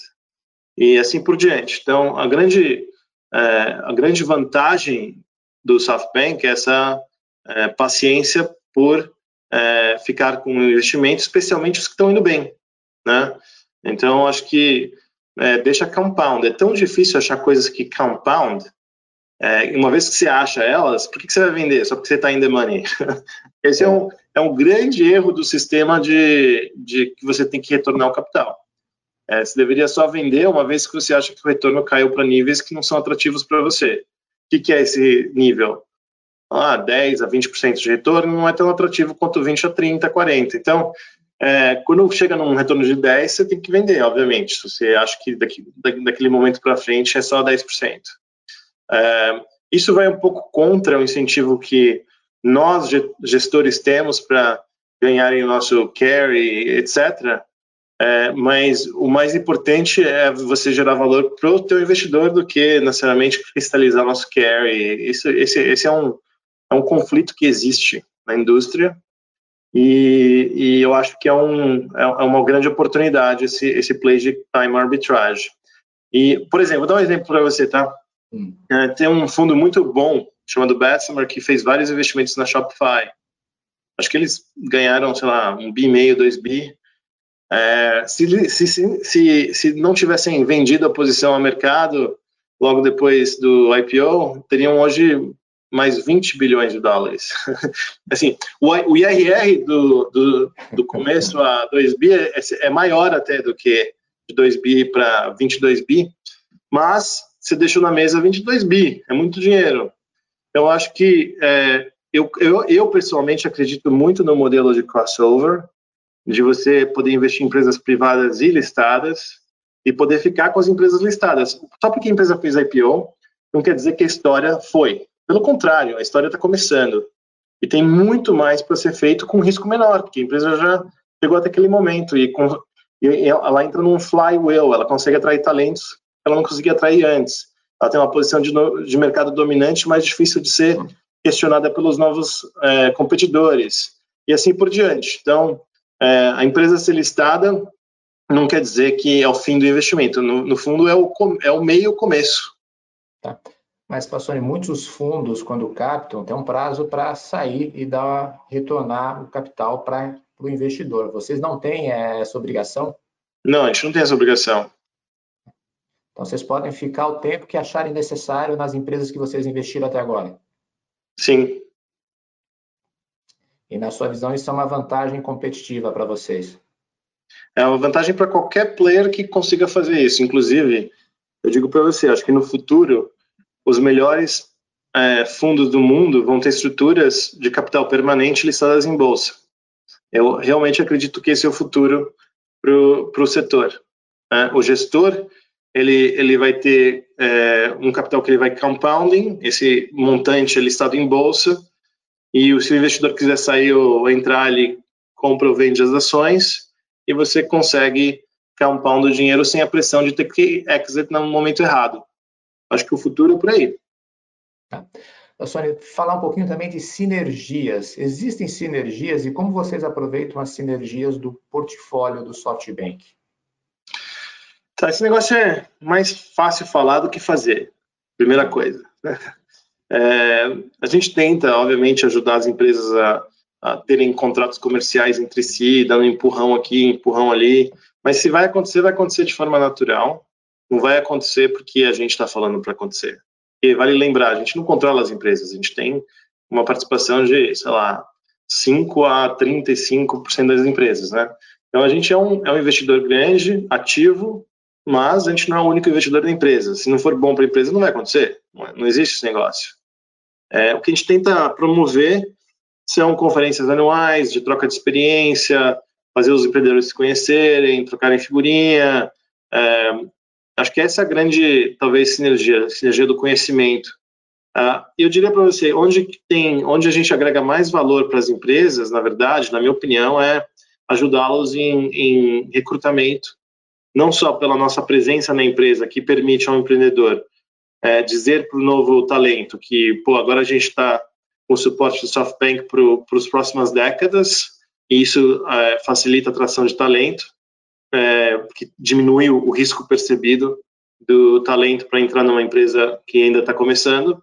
Speaker 1: E assim por diante. Então, a grande, é, a grande vantagem do SoftBank é essa é, paciência por é, ficar com investimentos, especialmente os que estão indo bem, né? Então, acho que é, deixa compound. É tão difícil achar coisas que compound. É, uma vez que você acha elas, por que, que você vai vender? Só porque você está the money. Esse é um, é um grande erro do sistema de, de que você tem que retornar o capital. É, você deveria só vender uma vez que você acha que o retorno caiu para níveis que não são atrativos para você. O que, que é esse nível? ah, 10 a 20% de retorno não é tão atrativo quanto 20 a 30, 40. Então, é, quando chega num retorno de 10, você tem que vender, obviamente. Se você acha que daqui, daquele momento para frente é só 10%. É, isso vai um pouco contra o incentivo que nós, gestores, temos para ganharem o nosso carry, etc. É, mas o mais importante é você gerar valor para o teu investidor do que necessariamente cristalizar nosso carry. Isso, esse, esse é um, é um conflito que existe na indústria e, e eu acho que é, um, é, é uma grande oportunidade esse, esse play de time arbitrage. E, por exemplo, vou dar um exemplo para você, tá? É, tem um fundo muito bom chamado Bessemer que fez vários investimentos na Shopify. Acho que eles ganharam, sei lá, um bi meio, dois bi. É, se, se, se, se não tivessem vendido a posição ao mercado logo depois do IPO, teriam hoje mais 20 bilhões de dólares. assim, o, o IRR do, do, do, começo a 2 bi é, é, maior até do que de 2 bi para 22 bi, mas você deixou na mesa 22 bi, é muito dinheiro. Eu acho que é, eu, eu, eu pessoalmente acredito muito no modelo de crossover, de você poder investir em empresas privadas e listadas e poder ficar com as empresas listadas. Só porque a empresa fez IPO, não quer dizer que a história foi. Pelo contrário, a história está começando. E tem muito mais para ser feito com risco menor, porque a empresa já chegou até aquele momento e, com, e ela entra num flywheel, ela consegue atrair talentos ela não conseguia atrair antes. Ela tem uma posição de, de mercado dominante mais difícil de ser questionada pelos novos é, competidores e assim por diante. Então, é, a empresa ser listada não quer dizer que é o fim do investimento. No, no fundo, é o, é o meio começo.
Speaker 3: Tá. Mas, Passoni, muitos fundos, quando captam, tem um prazo para sair e dar, retornar o capital para o investidor. Vocês não têm é, essa obrigação?
Speaker 1: Não, a gente não tem essa obrigação.
Speaker 3: Então, vocês podem ficar o tempo que acharem necessário nas empresas que vocês investiram até agora?
Speaker 1: Sim.
Speaker 3: E, na sua visão, isso é uma vantagem competitiva para vocês?
Speaker 1: É uma vantagem para qualquer player que consiga fazer isso. Inclusive, eu digo para você, acho que no futuro os melhores é, fundos do mundo vão ter estruturas de capital permanente listadas em bolsa. Eu realmente acredito que esse é o futuro para o setor. Né? O gestor ele, ele vai ter é, um capital que ele vai compounding, esse montante é listado em bolsa, e se o investidor quiser sair ou entrar, ele compra ou vende as ações, e você consegue compound o dinheiro sem a pressão de ter que exit no momento errado. Acho que o futuro é por aí.
Speaker 3: Tá. Sônia, falar um pouquinho também de sinergias. Existem sinergias e como vocês aproveitam as sinergias do portfólio do SoftBank?
Speaker 1: Tá, esse negócio é mais fácil falar do que fazer, primeira coisa. Né? É, a gente tenta, obviamente, ajudar as empresas a, a, terem contratos comerciais entre si, dando empurrão aqui, empurrão ali, mas se vai acontecer, vai acontecer de forma natural, não vai acontecer porque a gente está falando para acontecer. E vale lembrar, a gente não controla as empresas, a gente tem uma participação de, sei lá, 5 a 35% das empresas, né? Então a gente é um, é um investidor grande, ativo, mas a gente não é o único investidor da empresa. Se não for bom para a empresa, não vai acontecer. Não, não existe esse negócio. É, o que a gente tenta promover são conferências anuais de troca de experiência, fazer os empreendedores se conhecerem, trocarem figurinha, é, Acho que essa é a grande, talvez, sinergia, sinergia do conhecimento. Uh, eu diria para você, onde tem, onde a gente agrega mais valor para as empresas, na verdade, na minha opinião, é ajudá-los em, em, recrutamento, não só pela nossa presença na empresa, que permite ao empreendedor é, dizer para o novo talento que, pô, agora a gente está com o suporte do SoftBank para as próximas décadas, e isso é, facilita a atração de talento, é, que diminui o, o, risco percebido do talento para entrar numa empresa que ainda está começando.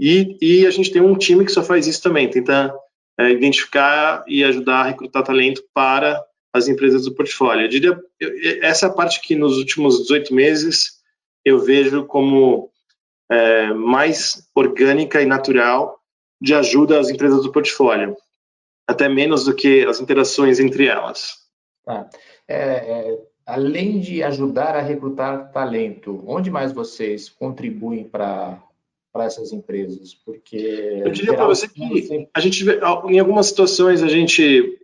Speaker 1: E, e, a gente tem um time que só faz isso também, tenta é, identificar e ajudar a recrutar talento para as empresas do portfólio. Eu diria, essa é a parte que nos últimos 18 meses eu vejo como é, mais orgânica e natural de ajuda às empresas do portfólio, até menos do que as interações entre elas.
Speaker 3: Tá. É, é, além de ajudar a recrutar talento, onde mais vocês contribuem para para essas empresas? Porque
Speaker 1: eu diria para você que a gente em algumas situações a gente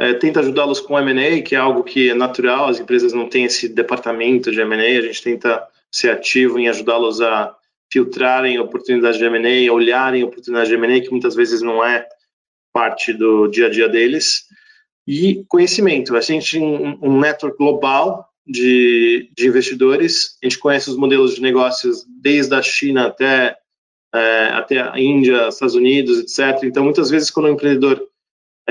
Speaker 1: é, tenta ajudá-los com M&A, que é algo que é natural. As empresas não têm esse departamento de M&A. A gente tenta ser ativo em ajudá-los a filtrarem oportunidades de M&A, olharem oportunidades de M&A que muitas vezes não é parte do dia a dia deles e conhecimento. A gente tem um, network global de, de, investidores, a gente conhece os modelos de negócios desde a China até, é, até a Índia, Estados Unidos, etc. Então, muitas vezes, quando o empreendedor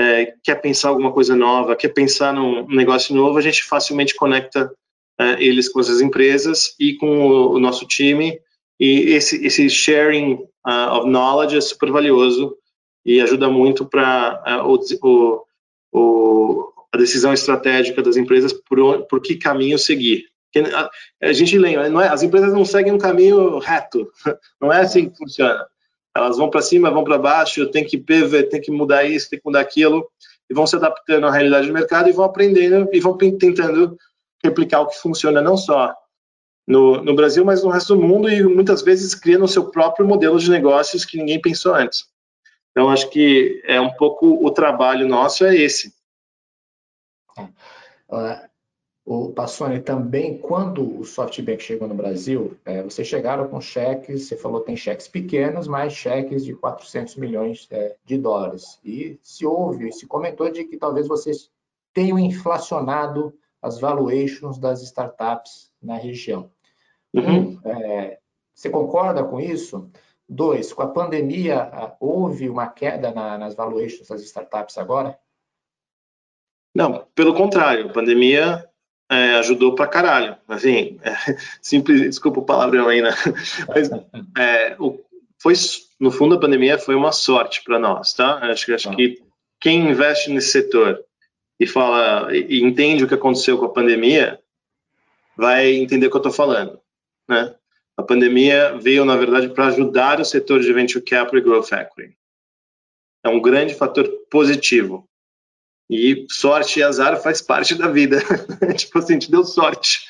Speaker 1: é, quer pensar alguma coisa nova, quer pensar num negócio novo, a gente facilmente conecta é, eles com essas empresas e com o, o nosso time. E esse, esse sharing uh, of knowledge é super valioso e ajuda muito para uh, o, o, a decisão estratégica das empresas por, por que caminho seguir. A, a, gente lembra, não é, as empresas não seguem um caminho reto, não é assim que funciona. Elas vão para cima, vão para baixo, tem que pivot, tem que mudar isso, tem que mudar aquilo, e vão se adaptando à realidade do mercado e vão aprendendo e vão tentando replicar o que funciona não só no, no Brasil, mas no resto do mundo e muitas vezes criando o seu próprio modelo de negócios que ninguém pensou antes. Então, acho que é um pouco o trabalho nosso é esse.
Speaker 3: Uh, o Passoni, também, quando o SoftBank chegou no Brasil, é, vocês chegaram com cheques, você falou que tem cheques pequenos, mas cheques de 400 milhões é, de dólares. E se houve, se comentou de que talvez vocês tenham inflacionado as valuations das startups na região. Uhum. Um, é, você concorda com isso? Dois, com a pandemia, houve uma queda na, nas valuations das startups agora?
Speaker 1: Não, pelo contrário, a pandemia é, ajudou pra caralho. Assim, é, simples, desculpa o palavrão aí, né? Mas é, o, foi, no fundo, a pandemia foi uma sorte para nós, tá? Acho, acho que quem investe nesse setor e fala e entende o que aconteceu com a pandemia vai entender o que eu estou falando, né? A pandemia veio, na verdade, para ajudar o setor de venture capital e growth equity. É um grande fator positivo. E sorte e azar faz parte da vida. tipo assim, a gente deu sorte.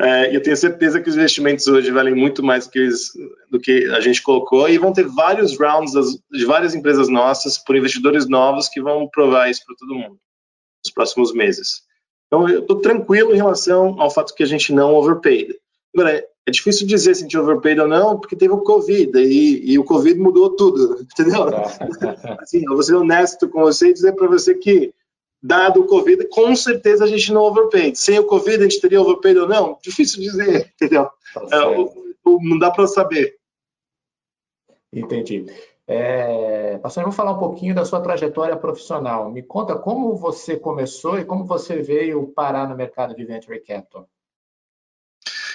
Speaker 1: É, eu tenho certeza que os investimentos hoje valem muito mais do que, eles, do que a gente colocou e vão ter vários rounds das, de várias empresas nossas por investidores novos que vão provar isso para todo mundo nos próximos meses. Então, eu estou tranquilo em relação ao fato que a gente não overpaid. Agora, é difícil dizer se a gente overpaid ou não, porque teve o Covid e, e o Covid mudou tudo, entendeu? assim, eu vou ser honesto com você e dizer para você que, dado o Covid, com certeza a gente não overpaid. Sem o Covid, a gente teria overpaid ou não? Difícil dizer, entendeu? Tá é, o, o, não dá para saber.
Speaker 3: Entendi. É, pastor, vamos falar um pouquinho da sua trajetória profissional. Me conta como você começou e como você veio parar no mercado de venture capital.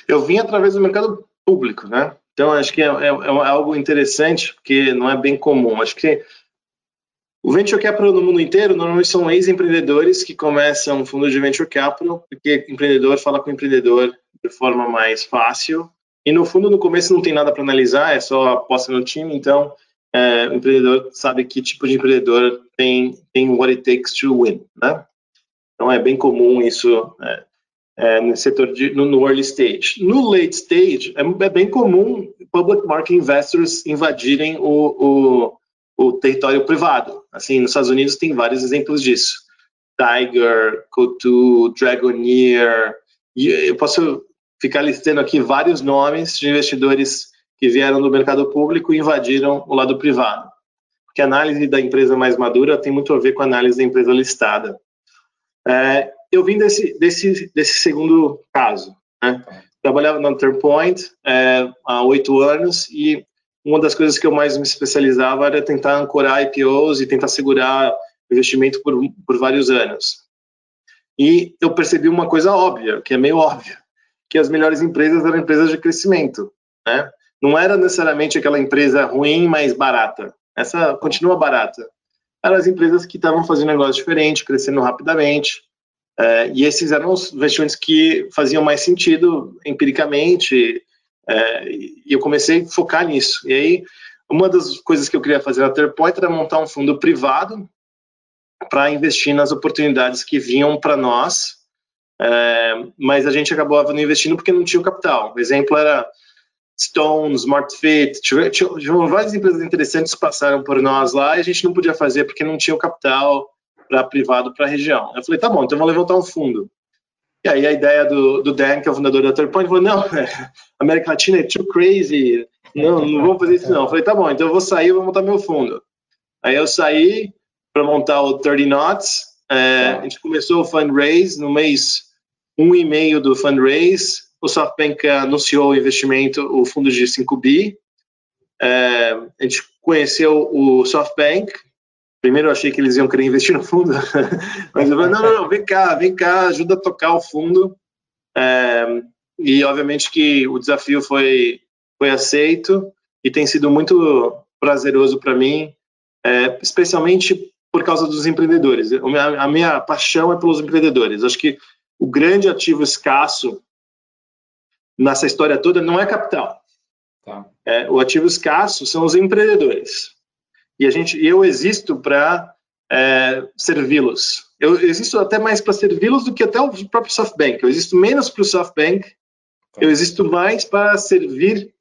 Speaker 1: Eu vim através do mercado público, né? Então, acho que é, é, é algo interessante, porque não é bem comum. Acho que o venture capital no mundo inteiro normalmente são ex-empreendedores que começam um fundo de venture capital, porque empreendedor fala com empreendedor de forma mais fácil. E no fundo, no começo não tem nada para analisar, é só aposta no time. Então, é, o empreendedor sabe que tipo de empreendedor tem tem what it takes to win, né? Então é bem comum isso é, é, no setor de, no, no, early stage. No late stage, é, é, bem comum public market investors invadirem o, o, o, território privado. Assim, nos Estados Unidos tem vários exemplos disso. Tiger, Cotu, Dragoneer. E eu posso ficar listando aqui vários nomes de investidores que vieram do mercado público e invadiram o lado privado. Porque a análise da empresa mais madura tem muito a ver com a análise da empresa listada. É, eu vim desse, desse, desse segundo caso. Né? Trabalhava na Turnpoint é, há oito anos e uma das coisas que eu mais me especializava era tentar ancorar IPOs e tentar segurar investimento por, por vários anos. E eu percebi uma coisa óbvia, que é meio óbvia, que as melhores empresas eram empresas de crescimento, né? Não era necessariamente aquela empresa ruim, mas barata. Essa continua barata. Eram as empresas que estavam fazendo negócio diferente, crescendo rapidamente, é, e esses eram os investimentos que faziam mais sentido empiricamente, é, e eu comecei a focar nisso. E aí, uma das coisas que eu queria fazer na Terpoint era montar um fundo privado para investir nas oportunidades que vinham para nós, é, mas a gente acabou não investindo porque não tinha o capital. O exemplo era Stone, SmartFit, tiveram várias empresas interessantes passaram por nós lá e a gente não podia fazer porque não tinha o capital para privado para a região. Eu falei, tá bom, então vou levantar um fundo. E aí a ideia do, do Dan, que é o fundador da Turpoint, falou, não, América Latina é too crazy, não, não vou fazer isso não. Eu falei, tá bom, então eu vou sair e vou montar meu fundo. Aí eu saí para montar o 30 Knots, é, a gente começou o fundraise no mês um e meio do fundraise, o SoftBank anunciou o investimento, o fundo de 5 bi, é, a gente conheceu o SoftBank, Primeiro eu achei que eles iam querer investir no fundo, mas eu falei, não, não, não, vem cá, vem cá, ajuda a tocar o fundo. É, e obviamente que o desafio foi, foi aceito e tem sido muito prazeroso para mim, é, especialmente por causa dos empreendedores. A minha, paixão é pelos empreendedores. Acho que o grande ativo escasso nessa história toda não é capital. Tá. É, o ativo escasso são os empreendedores e a gente, eu existo para é, servi-los. Eu existo até mais para servi-los do que até o próprio SoftBank. Eu existo menos para o SoftBank, eu existo mais para servir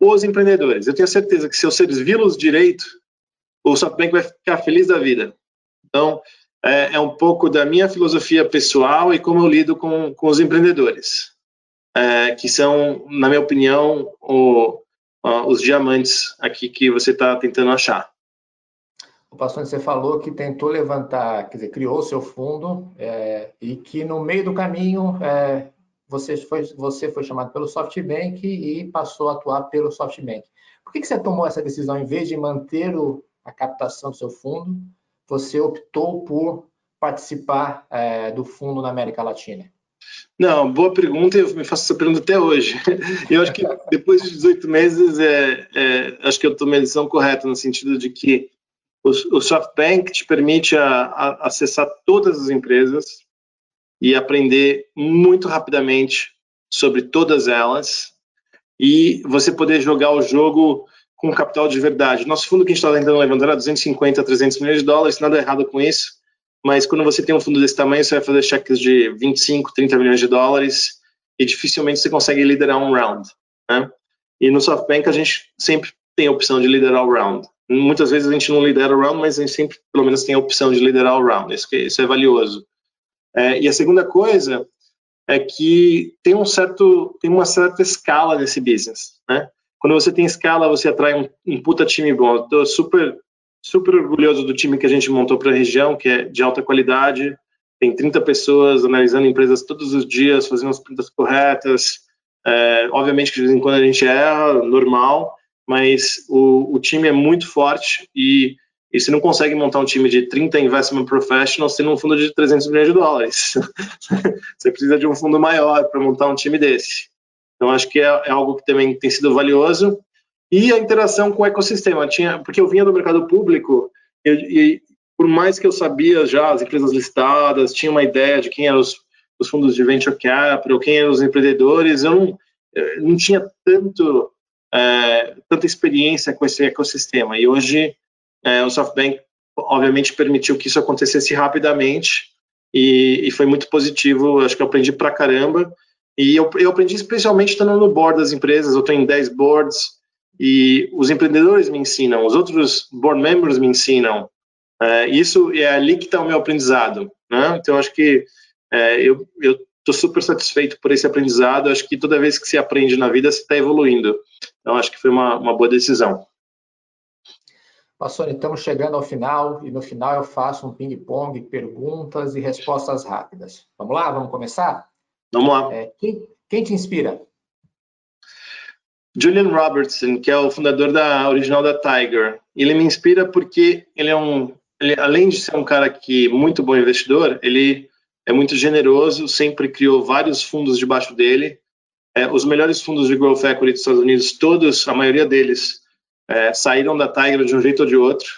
Speaker 1: os empreendedores. Eu tenho certeza que se eu servi-los direito, o SoftBank vai ficar feliz da vida. Então, é, é, um pouco da minha filosofia pessoal e como eu lido com, com os empreendedores, é, que são, na minha opinião, o, os diamantes aqui que você está tentando achar.
Speaker 3: O pastor, você falou que tentou levantar, quer dizer, criou o seu fundo é, e que no meio do caminho é, você, foi, você foi chamado pelo SoftBank e passou a atuar pelo SoftBank. Por que, que você tomou essa decisão? Em vez de manter o, a captação do seu fundo, você optou por participar é, do fundo na América Latina?
Speaker 1: Não, boa pergunta, eu me faço essa pergunta até hoje. Eu acho que depois de 18 meses, é, é, acho que eu tomei a decisão correta, no sentido de que o, SoftBank te permite a, a acessar todas as empresas e aprender muito rapidamente sobre todas elas e você poder jogar o jogo com capital de verdade. Nosso fundo que a gente está tentando levantar é 250 300 milhões de dólares, nada errado com isso, mas quando você tem um fundo desse tamanho, você vai fazer cheques de 25, 30 milhões de dólares e dificilmente você consegue liderar um round. Né? E no SoftBank a gente sempre tem a opção de liderar o round. Muitas vezes a gente não lidera o round, mas a gente sempre, pelo menos, tem a opção de liderar o round. Isso, isso é valioso. É, e a segunda coisa é que tem um certo, tem uma certa escala nesse business, né? Quando você tem escala, você atrai um, um puta time bom. Estou super, super orgulhoso do time que a gente montou para a região, que é de alta qualidade. Tem 30 pessoas analisando empresas todos os dias, fazendo as perguntas corretas. É, obviamente que de vez em quando a gente erra, normal, mas o, o time é muito forte e, e você não consegue montar um time de 30 investment professionals tendo um fundo de 300 milhões de dólares. você precisa de um fundo maior para montar um time desse. Então, acho que é, é, algo que também tem sido valioso. E a interação com o ecossistema. Tinha, porque eu vinha do mercado público e, e por mais que eu sabia já as empresas listadas, tinha uma ideia de quem eram os, os fundos de venture capital, quem eram os empreendedores, eu não, eu não tinha tanto é, tanta experiência com esse ecossistema. E hoje é, o SoftBank, obviamente, permitiu que isso acontecesse rapidamente e, e, foi muito positivo. Acho que eu aprendi pra caramba. E eu, eu aprendi especialmente estando no board das empresas. Eu em 10 boards e os empreendedores me ensinam, os outros board members me ensinam. É, isso é ali que está o meu aprendizado. Né? Então, acho que é, eu estou super satisfeito por esse aprendizado. Acho que toda vez que se aprende na vida, você está evoluindo. Então, acho que foi uma, uma boa decisão.
Speaker 3: Pastor, estamos chegando ao final e no final eu faço um ping-pong, perguntas e respostas rápidas. Vamos lá? Vamos começar?
Speaker 1: Vamos lá.
Speaker 3: É, quem, quem te inspira?
Speaker 1: Julian Robertson, que é o fundador da original da Tiger. Ele me inspira porque ele é um, ele, além de ser um cara que muito bom investidor, ele é muito generoso, sempre criou vários fundos debaixo dele. É, os melhores fundos de growth equity dos Estados Unidos, todos, a maioria deles, é, saíram da Tiger de um jeito ou de outro.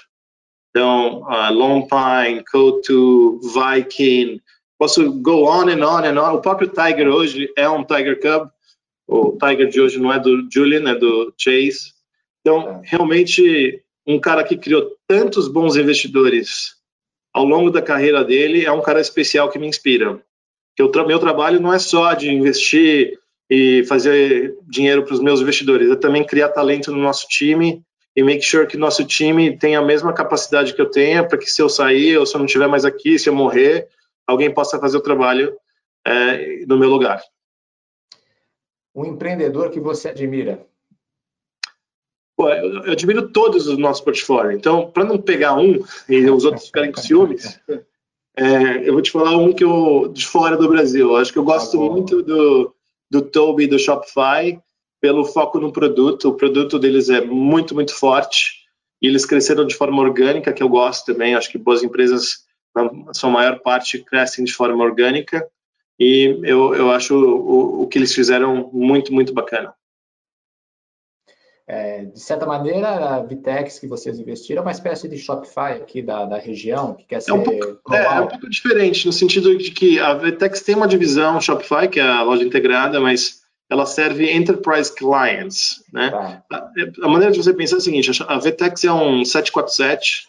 Speaker 1: Então, uh, Long Pine, Co2, Viking, posso go on and on and on. O próprio Tiger hoje é um Tiger Cub. O Tiger de hoje não é do Julian, é do Chase. Então, realmente, um cara que criou tantos bons investidores ao longo da carreira dele é um cara especial que me inspira. Que o meu trabalho não é só de investir e fazer dinheiro para os meus investidores, é também criar talento no nosso time e make sure que nosso time tenha a mesma capacidade que eu tenho para que se eu sair ou se eu não estiver mais aqui, se eu morrer, alguém possa fazer o trabalho é, no meu lugar.
Speaker 3: Um empreendedor que você admira?
Speaker 1: Pô, eu, eu, admiro todos os nossos portfólios. Então, para não pegar um e os outros ficarem com ciúmes, é, eu vou te falar um que eu de fora do Brasil. Acho que eu gosto tá muito do, do Toby do Shopify pelo foco no produto. O produto deles é muito, muito forte. E eles cresceram de forma orgânica, que eu gosto também. Acho que boas empresas, na sua maior parte, crescem de forma orgânica. E eu, eu acho o, o que eles fizeram muito, muito bacana.
Speaker 3: É, de certa maneira, a Vitex que vocês investiram é uma espécie de Shopify aqui da, da região, que quer ser
Speaker 1: é um, pouco, é, é um pouco diferente, no sentido de que a Vitex tem uma divisão Shopify, que é a loja integrada, mas ela serve Enterprise Clients. Né? Tá. A, a, maneira de você pensar é a seguinte, a Vtex é um 747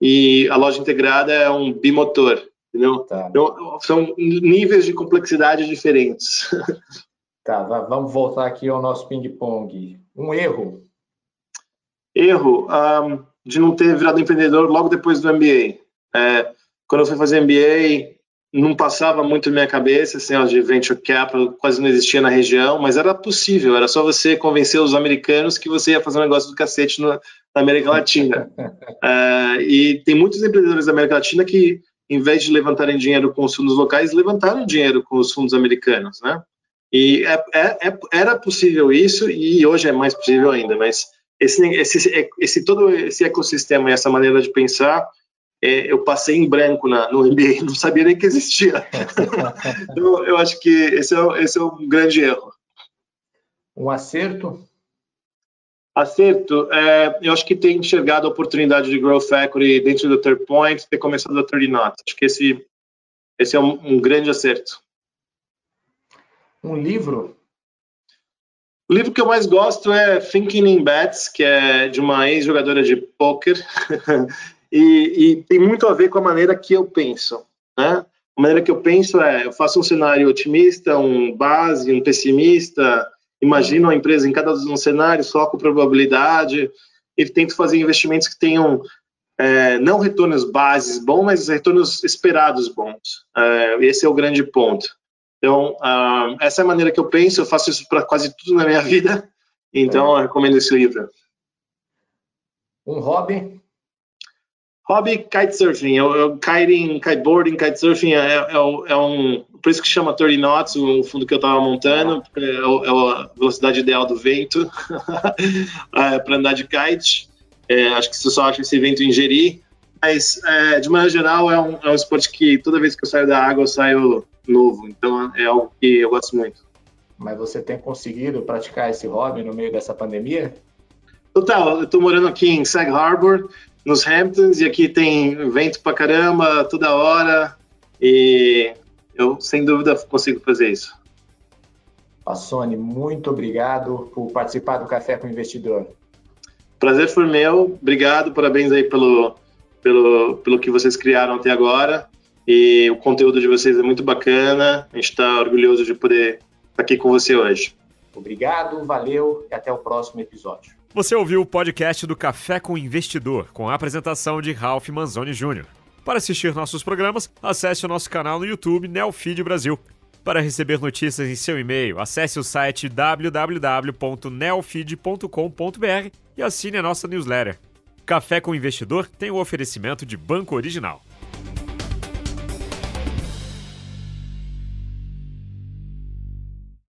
Speaker 1: e a loja integrada é um bimotor, entendeu? Tá. Então, são níveis de complexidade diferentes.
Speaker 3: Tá, vamos voltar aqui ao nosso ping-pong. Um erro.
Speaker 1: Erro um, de não ter virado empreendedor logo depois do MBA. É, quando eu fui fazer MBA, não passava muito na minha cabeça, assim, ó, de venture capital quase não existia na região, mas era possível, era só você convencer os americanos que você ia fazer um negócio do cacete no, na América Latina. é, e tem muitos empreendedores da América Latina que, em vez de levantarem dinheiro com os fundos locais, levantaram dinheiro com os fundos americanos, né? E é, é, é, era possível isso e hoje é mais possível ainda, mas esse, esse, esse todo esse ecossistema e essa maneira de pensar, é, eu passei em branco na, no MBA, não sabia nem que existia. então, eu acho que esse é, esse é um grande erro.
Speaker 3: Um acerto?
Speaker 1: Acerto, é, eu acho que ter enxergado a oportunidade de growth equity dentro do Third Point, ter começado a 30 Knots. Acho que esse, esse é um, um grande acerto.
Speaker 3: Um livro?
Speaker 1: O livro que eu mais gosto é Thinking in Bets, que é de uma ex-jogadora de poker, e, e, tem muito a ver com a maneira que eu penso. Né? A maneira que eu penso é, eu faço um cenário otimista, um base, um pessimista, imagino a empresa em cada um cenário, foco probabilidade, e tento fazer investimentos que tenham é, não retornos bases bons, mas retornos esperados bons. É, esse é o grande ponto. Então, uh, essa é a maneira que eu penso, eu faço isso para quase tudo na minha vida, então eu recomendo esse livro.
Speaker 3: Um hobby?
Speaker 1: Hobby kitesurfing, eu, eu, kiting, kiteboarding, kitesurfing é, é, é, um por isso que chama 30 knots, o fundo que eu estava montando, é, é, a velocidade ideal do vento é, para andar de kite. É, acho que você só acha esse vento Jeri, mas é, de maneira geral é um, é um esporte que toda vez que eu saio da água eu saio novo, então é algo que eu gosto muito.
Speaker 3: Mas você tem conseguido praticar esse hobby no meio dessa pandemia?
Speaker 1: Total, eu estou morando aqui em Sag Harbor, nos Hamptons, e aqui tem vento pra caramba toda hora, e eu, sem dúvida, consigo fazer isso.
Speaker 3: Passone, muito obrigado por participar do Café com o Investidor.
Speaker 1: Prazer foi meu, obrigado, parabéns aí pelo, pelo, pelo que vocês criaram até agora. E o conteúdo de vocês é muito bacana, a gente está orgulhoso de poder estar aqui com você hoje.
Speaker 3: Obrigado, valeu e até o próximo episódio.
Speaker 2: Você ouviu o podcast do Café com o Investidor, com a apresentação de Ralph Manzoni Jr. Para assistir nossos programas, acesse o nosso canal no YouTube Neofeed Brasil. Para receber notícias em seu e-mail, acesse o site www.neofeed.com.br e assine a nossa newsletter. Café com Investidor tem o oferecimento de Banco Original.